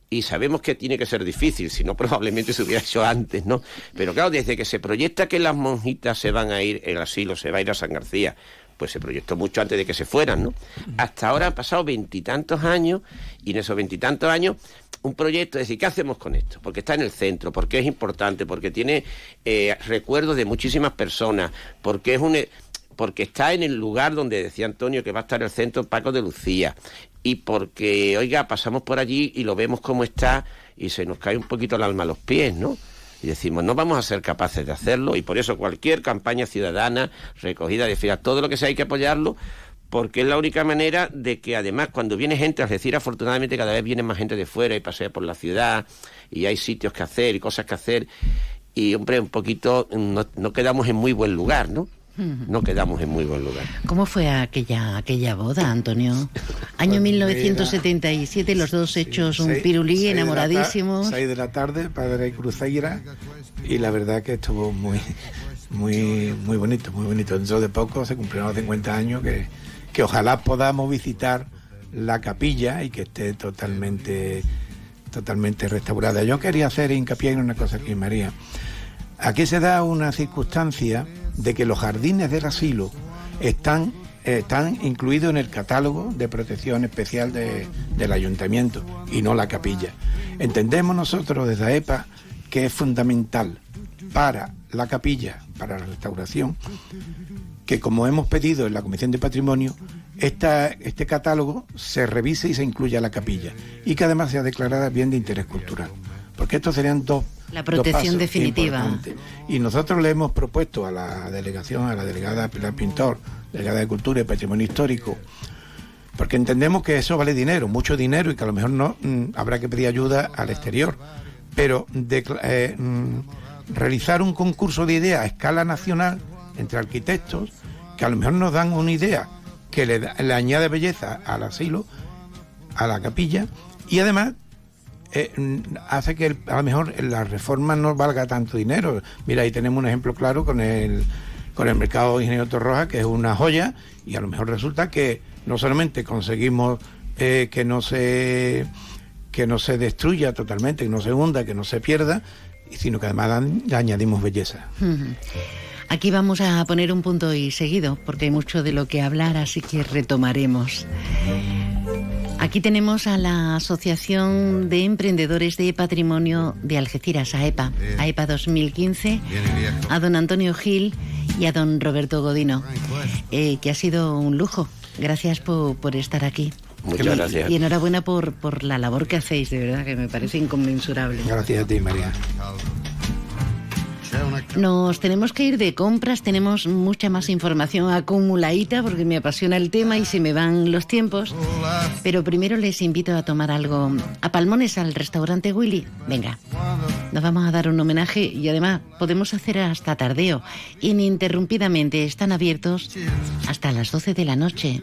y sabemos que tiene que ser difícil, si no [laughs] probablemente se hubiera hecho antes, ¿no? Pero claro, desde que se proyecta que las monjitas se van a ir, el asilo se va a ir a San García, pues se proyectó mucho antes de que se fueran, ¿no? Hasta ahora han pasado veintitantos años y en esos veintitantos años un proyecto, es decir, ¿qué hacemos con esto? Porque está en el centro, porque es importante, porque tiene eh, recuerdos de muchísimas personas, porque es un porque está en el lugar donde decía Antonio que va a estar el centro Paco de Lucía y porque, oiga, pasamos por allí y lo vemos como está y se nos cae un poquito el alma a los pies, ¿no? Y decimos, no vamos a ser capaces de hacerlo y por eso cualquier campaña ciudadana, recogida de filas, todo lo que sea hay que apoyarlo porque es la única manera de que además cuando viene gente, es decir, afortunadamente cada vez viene más gente de fuera y pasea por la ciudad y hay sitios que hacer y cosas que hacer y hombre, un poquito no quedamos en muy buen lugar, ¿no? No quedamos en muy buen lugar. ¿Cómo fue aquella, aquella boda, Antonio? [laughs] Año 1977, los dos hechos un pirulí, enamoradísimos. Seis de la tarde, padre Cruzeira, y la verdad que estuvo muy, muy, muy bonito, muy bonito. Dentro de poco se cumplieron los 50 años que, que ojalá podamos visitar la capilla y que esté totalmente totalmente restaurada. Yo quería hacer hincapié en una cosa aquí, María. Aquí se da una circunstancia de que los jardines del asilo están, están incluidos en el catálogo de protección especial del ayuntamiento y no la capilla. Entendemos nosotros desde AEPA que es fundamental para la capilla, para la restauración, que como hemos pedido en la Comisión de Patrimonio, este catálogo se revise y se incluya la capilla y que además sea declarada bien de interés cultural. Porque estos serían dos la protección definitiva. Y nosotros le hemos propuesto a la delegación, a la delegada Pilar Pintor, delegada de Cultura y Patrimonio Histórico, porque entendemos que eso vale dinero, mucho dinero, y que a lo mejor no mm, habrá que pedir ayuda al exterior. Pero de, eh, mm, realizar un concurso de ideas a escala nacional entre arquitectos, que a lo mejor nos dan una idea que le, le añade belleza al asilo, a la capilla, y además eh, hace que a lo mejor la reforma no valga tanto dinero. Mira, ahí tenemos un ejemplo claro con el, con el mercado Ingeniero Torroja, que es una joya, y a lo mejor resulta que no solamente conseguimos eh, que no se que no se destruya totalmente, que no se hunda, que no se pierda, sino que además añadimos belleza. Aquí vamos a poner un punto y seguido, porque hay mucho de lo que hablar, así que retomaremos. Aquí tenemos a la Asociación de Emprendedores de Patrimonio de Algeciras, AEPA, AEPA 2015, a don Antonio Gil y a don Roberto Godino, eh, que ha sido un lujo. Gracias por, estar aquí. Muchas gracias. Y enhorabuena por, por la labor que hacéis, de verdad, que me parece inconmensurable. Gracias a ti, María. Nos tenemos que ir de compras, tenemos mucha más información acumuladita porque me apasiona el tema y se me van los tiempos. Pero primero les invito a tomar algo a Palmones al restaurante Willy. Venga, nos vamos a dar un homenaje y además podemos hacer hasta tardeo. Ininterrumpidamente están abiertos hasta las 12 de la noche.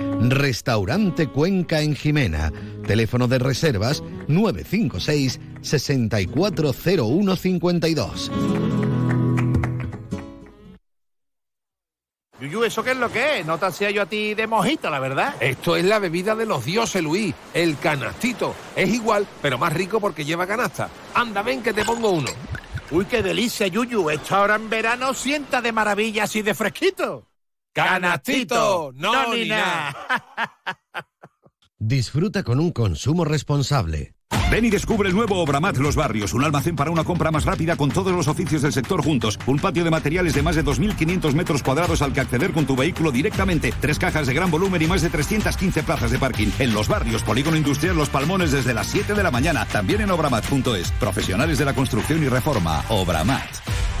Restaurante Cuenca en Jimena. Teléfono de reservas 956 640152. Yuyu, ¿eso qué es lo que es? No te hacía yo a ti de mojito, la verdad. Esto es la bebida de los dioses, Luis. El canastito. Es igual, pero más rico porque lleva canasta. Anda, ven que te pongo uno. Uy, qué delicia, Yuyu. Esto ahora en verano sienta de maravilla así de fresquito. ¡Canastito! ¡No, no ni nada! [laughs] Disfruta con un consumo responsable. Ven y descubre el nuevo Obramat Los Barrios, un almacén para una compra más rápida con todos los oficios del sector juntos, un patio de materiales de más de 2.500 metros cuadrados al que acceder con tu vehículo directamente, tres cajas de gran volumen y más de 315 plazas de parking. En Los Barrios, Polígono Industrial Los Palmones desde las 7 de la mañana, también en obramat.es. Profesionales de la construcción y reforma, Obramat.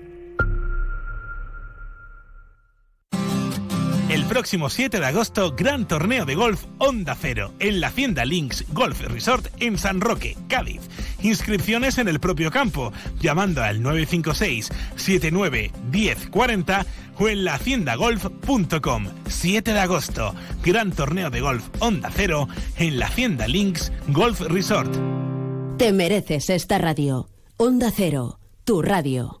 Próximo 7 de agosto, gran torneo de golf Onda Cero en la Hacienda Links Golf Resort en San Roque, Cádiz. Inscripciones en el propio campo, llamando al 956 79 1040 o en lahaciendagolf.com. 7 de agosto, gran torneo de golf Onda Cero en la Hacienda Links Golf Resort. Te mereces esta radio. Onda Cero, tu radio.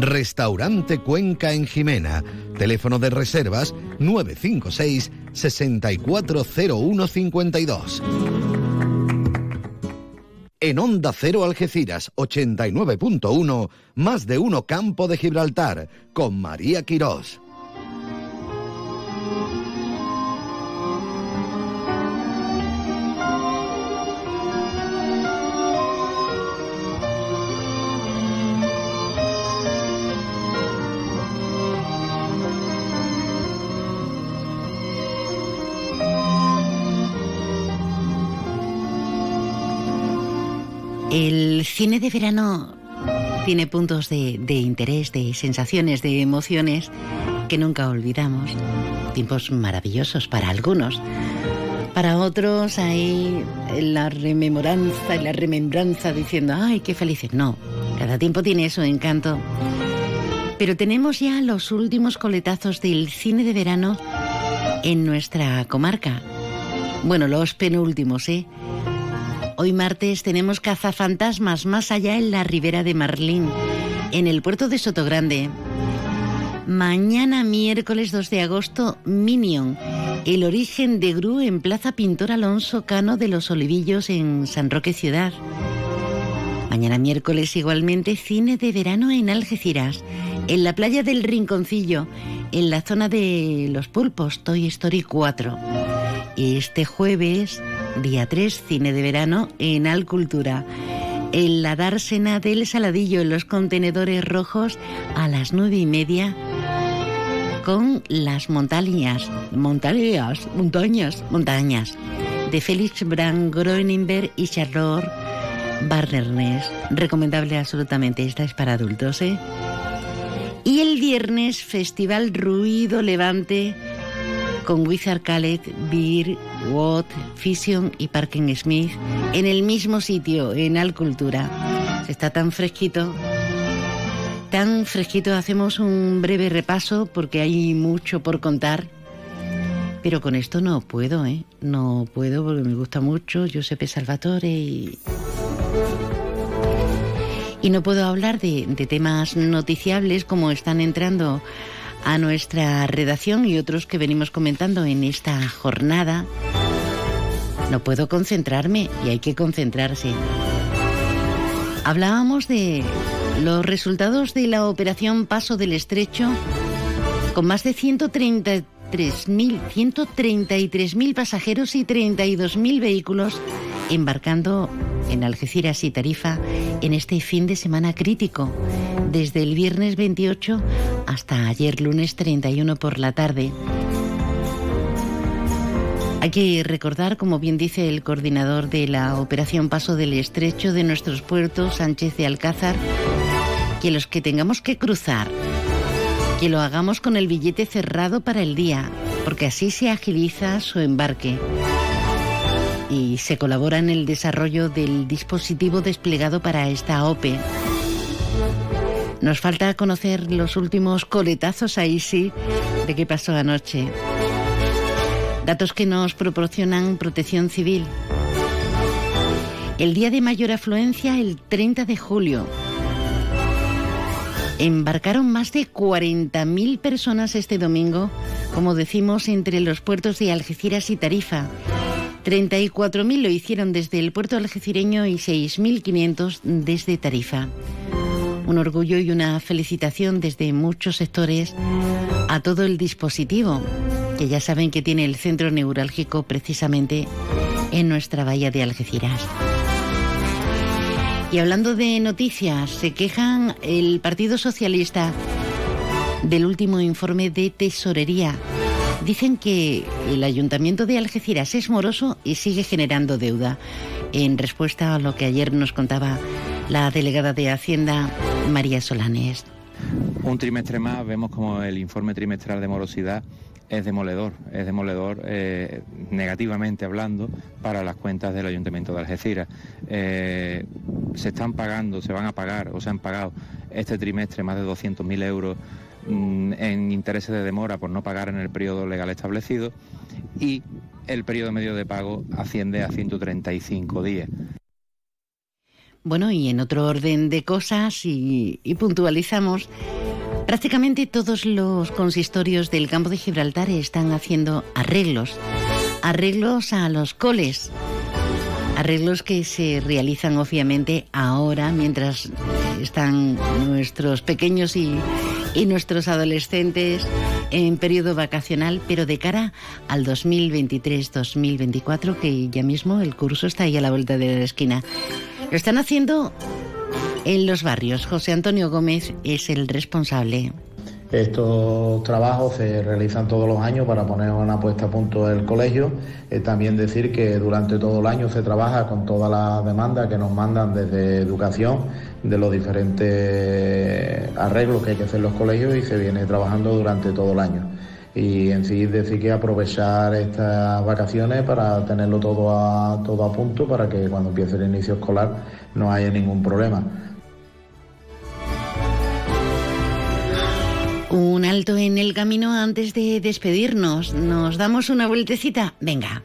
Restaurante Cuenca en Jimena. Teléfono de reservas 956 640152. En Onda Cero Algeciras 89.1, más de uno Campo de Gibraltar, con María Quirós. El cine de verano tiene puntos de, interés, de sensaciones, de emociones que nunca olvidamos. Tiempos maravillosos para algunos. Para otros hay la rememoranza y la remembranza diciendo, ay, qué felices. No, cada tiempo tiene su encanto. Pero tenemos ya los últimos coletazos del cine de verano en nuestra comarca. Bueno, los penúltimos, ¿eh? Hoy martes tenemos cazafantasmas más allá en la ribera de Marlín, en el puerto de Sotogrande. Mañana miércoles 2 de agosto, Minion, el origen de Gru en Plaza Pintor Alonso Cano de los Olivillos en San Roque Ciudad. Mañana miércoles igualmente cine de verano en Algeciras, en la playa del Rinconcillo, en la zona de los pulpos, Toy Story 4. Este jueves Día 3, cine de verano en Alcultura. En la dársena del Saladillo, en los contenedores rojos, a las nueve y media, con las montañas, montañas, montañas, montañas, de Félix Brand Groenenberg y Charlotte Barnernes. Recomendable absolutamente, esta es para adultos, ¿eh? Y el viernes, Festival Ruido Levante con Wizard Khaled, Beer, Watt, Fission y Parking Smith en el mismo sitio, en Alcultura. Está tan fresquito. Tan fresquito, hacemos un breve repaso porque hay mucho por contar. Pero con esto no puedo, ¿eh? No puedo porque me gusta mucho Giuseppe Salvatore y... Y no puedo hablar de, de temas noticiables como están entrando a nuestra redacción y otros que venimos comentando en esta jornada, no puedo concentrarme y hay que concentrarse. Hablábamos de los resultados de la operación Paso del Estrecho con más de 130 133.000 pasajeros y 32.000 vehículos embarcando en Algeciras y Tarifa en este fin de semana crítico, desde el viernes 28 hasta ayer lunes 31 por la tarde. Hay que recordar, como bien dice el coordinador de la Operación Paso del Estrecho de nuestros puertos, Sánchez de Alcázar, que los que tengamos que cruzar, que lo hagamos con el billete cerrado para el día, porque así se agiliza su embarque y se colabora en el desarrollo del dispositivo desplegado para esta OPE. Nos falta conocer los últimos coletazos ahí sí de qué pasó anoche. Datos que nos proporcionan protección civil. El día de mayor afluencia, el 30 de julio. Embarcaron más de 40.000 personas este domingo, como decimos, entre los puertos de Algeciras y Tarifa. 34.000 lo hicieron desde el puerto algecireño y 6.500 desde Tarifa. Un orgullo y una felicitación desde muchos sectores a todo el dispositivo, que ya saben que tiene el centro neurálgico precisamente en nuestra bahía de Algeciras. Y hablando de noticias, se quejan el Partido Socialista del último informe de tesorería. Dicen que el Ayuntamiento de Algeciras es moroso y sigue generando deuda. En respuesta a lo que ayer nos contaba la delegada de Hacienda, María Solanes. Un trimestre más vemos como el informe trimestral de morosidad es demoledor, es demoledor eh, negativamente hablando para las cuentas del Ayuntamiento de Algeciras. Eh, se están pagando, se van a pagar o se han pagado este trimestre más de 200.000 euros en intereses de demora por no pagar en el periodo legal establecido y el periodo medio de pago asciende a 135 días. Bueno, y en otro orden de cosas y puntualizamos Prácticamente todos los consistorios del campo de Gibraltar están haciendo arreglos, arreglos a los coles, arreglos que se realizan obviamente ahora mientras están nuestros pequeños y, nuestros adolescentes en periodo vacacional, pero de cara al 2023-2024, que ya mismo el curso está ahí a la vuelta de la esquina. Lo están haciendo en los barrios. José Antonio Gómez es el responsable. Estos trabajos se realizan todos los años para poner una puesta a punto del colegio. Eh, también decir que durante todo el año se trabaja con todas las demandas que nos mandan desde educación de los diferentes arreglos que hay que hacer en los colegios y se viene trabajando durante todo el año. Y en sí decir que aprovechar estas vacaciones para tenerlo todo a, todo a punto para que cuando empiece el inicio escolar no haya ningún problema. Un alto en el camino antes de despedirnos. ¿Nos damos una vueltecita? Venga.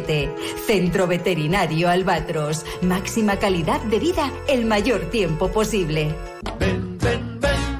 171407 Centro Veterinario Albatros. Máxima calidad de vida el mayor tiempo posible.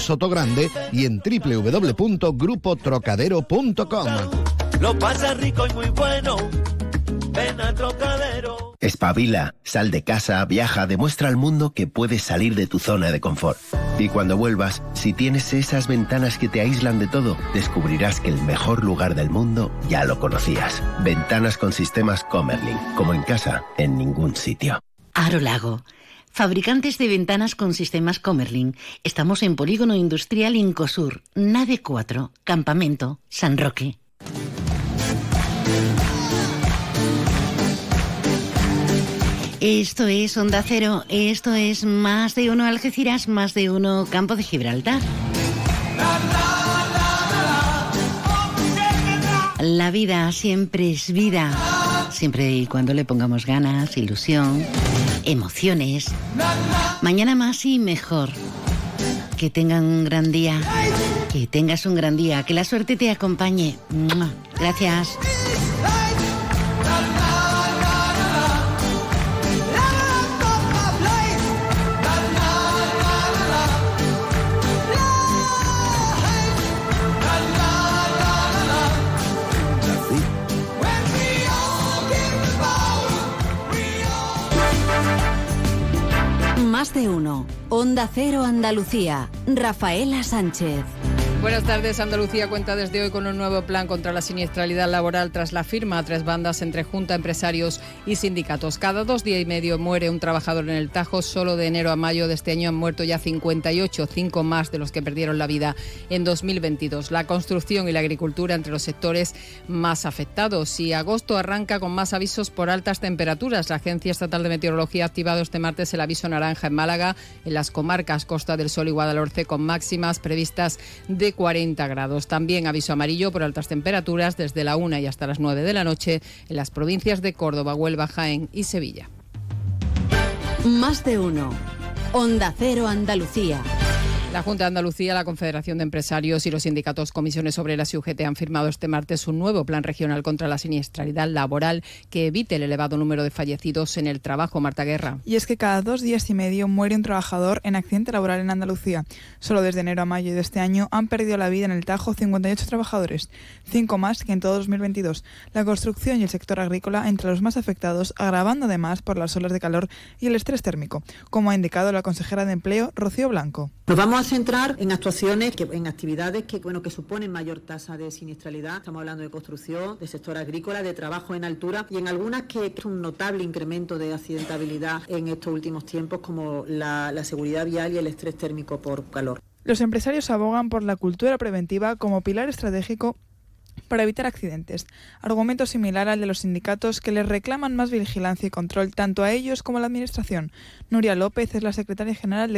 Sotogrande y en www.grupotrocadero.com. Lo pasa rico y muy bueno ven a Trocadero. Espabila, sal de casa, viaja, demuestra al mundo que puedes salir de tu zona de confort. Y cuando vuelvas, si tienes esas ventanas que te aíslan de todo, descubrirás que el mejor lugar del mundo ya lo conocías. Ventanas con sistemas Comerlin, como en casa, en ningún sitio. Aro Lago. Fabricantes de ventanas con sistemas Comerlin. Estamos en Polígono Industrial Incosur, Nave 4, Campamento, San Roque. Esto es Onda Cero, esto es más de uno Algeciras, más de uno Campo de Gibraltar. La vida siempre es vida, siempre y cuando le pongamos ganas, ilusión, emociones. Mañana más y mejor. Que tengan un gran día, que tengas un gran día, que la suerte te acompañe. Gracias. Más de uno. Onda Cero Andalucía. Rafaela Sánchez. Buenas tardes. Andalucía cuenta desde hoy con un nuevo plan contra la siniestralidad laboral tras la firma a tres bandas entre Junta, empresarios y sindicatos. Cada dos días y medio muere un trabajador en el Tajo. Solo de enero a mayo de este año han muerto ya 58, cinco más de los que perdieron la vida en 2022. La construcción y la agricultura entre los sectores más afectados. Y agosto arranca con más avisos por altas temperaturas. La Agencia Estatal de Meteorología ha activado este martes el aviso naranja en Málaga, en las comarcas Costa del Sol y Guadalhorce, con máximas previstas de 40 grados. También aviso amarillo por altas temperaturas desde la 1 y hasta las 9 de la noche en las provincias de Córdoba, Huelva, Jaén y Sevilla. Más de uno. Onda Cero Andalucía. La Junta de Andalucía, la Confederación de Empresarios y los sindicatos Comisiones Obreras y UGT han firmado este martes un nuevo plan regional contra la siniestralidad laboral que evite el elevado número de fallecidos en el trabajo. Marta Guerra. Y es que cada dos días y medio muere un trabajador en accidente laboral en Andalucía. Solo desde enero a mayo de este año han perdido la vida en el Tajo 58 trabajadores, cinco más que en todo 2022. La construcción y el sector agrícola entre los más afectados, agravando además por las olas de calor y el estrés térmico, como ha indicado la consejera de Empleo, Rocío Blanco. Nos vamos centrar en actuaciones, que, en actividades que, bueno, que suponen mayor tasa de siniestralidad. Estamos hablando de construcción, de sector agrícola, de trabajo en altura y en algunas que es un notable incremento de accidentabilidad en estos últimos tiempos, como la, la seguridad vial y el estrés térmico por calor. Los empresarios abogan por la cultura preventiva como pilar estratégico para evitar accidentes. Argumento similar al de los sindicatos que les reclaman más vigilancia y control tanto a ellos como a la Administración. Nuria López es la secretaria general de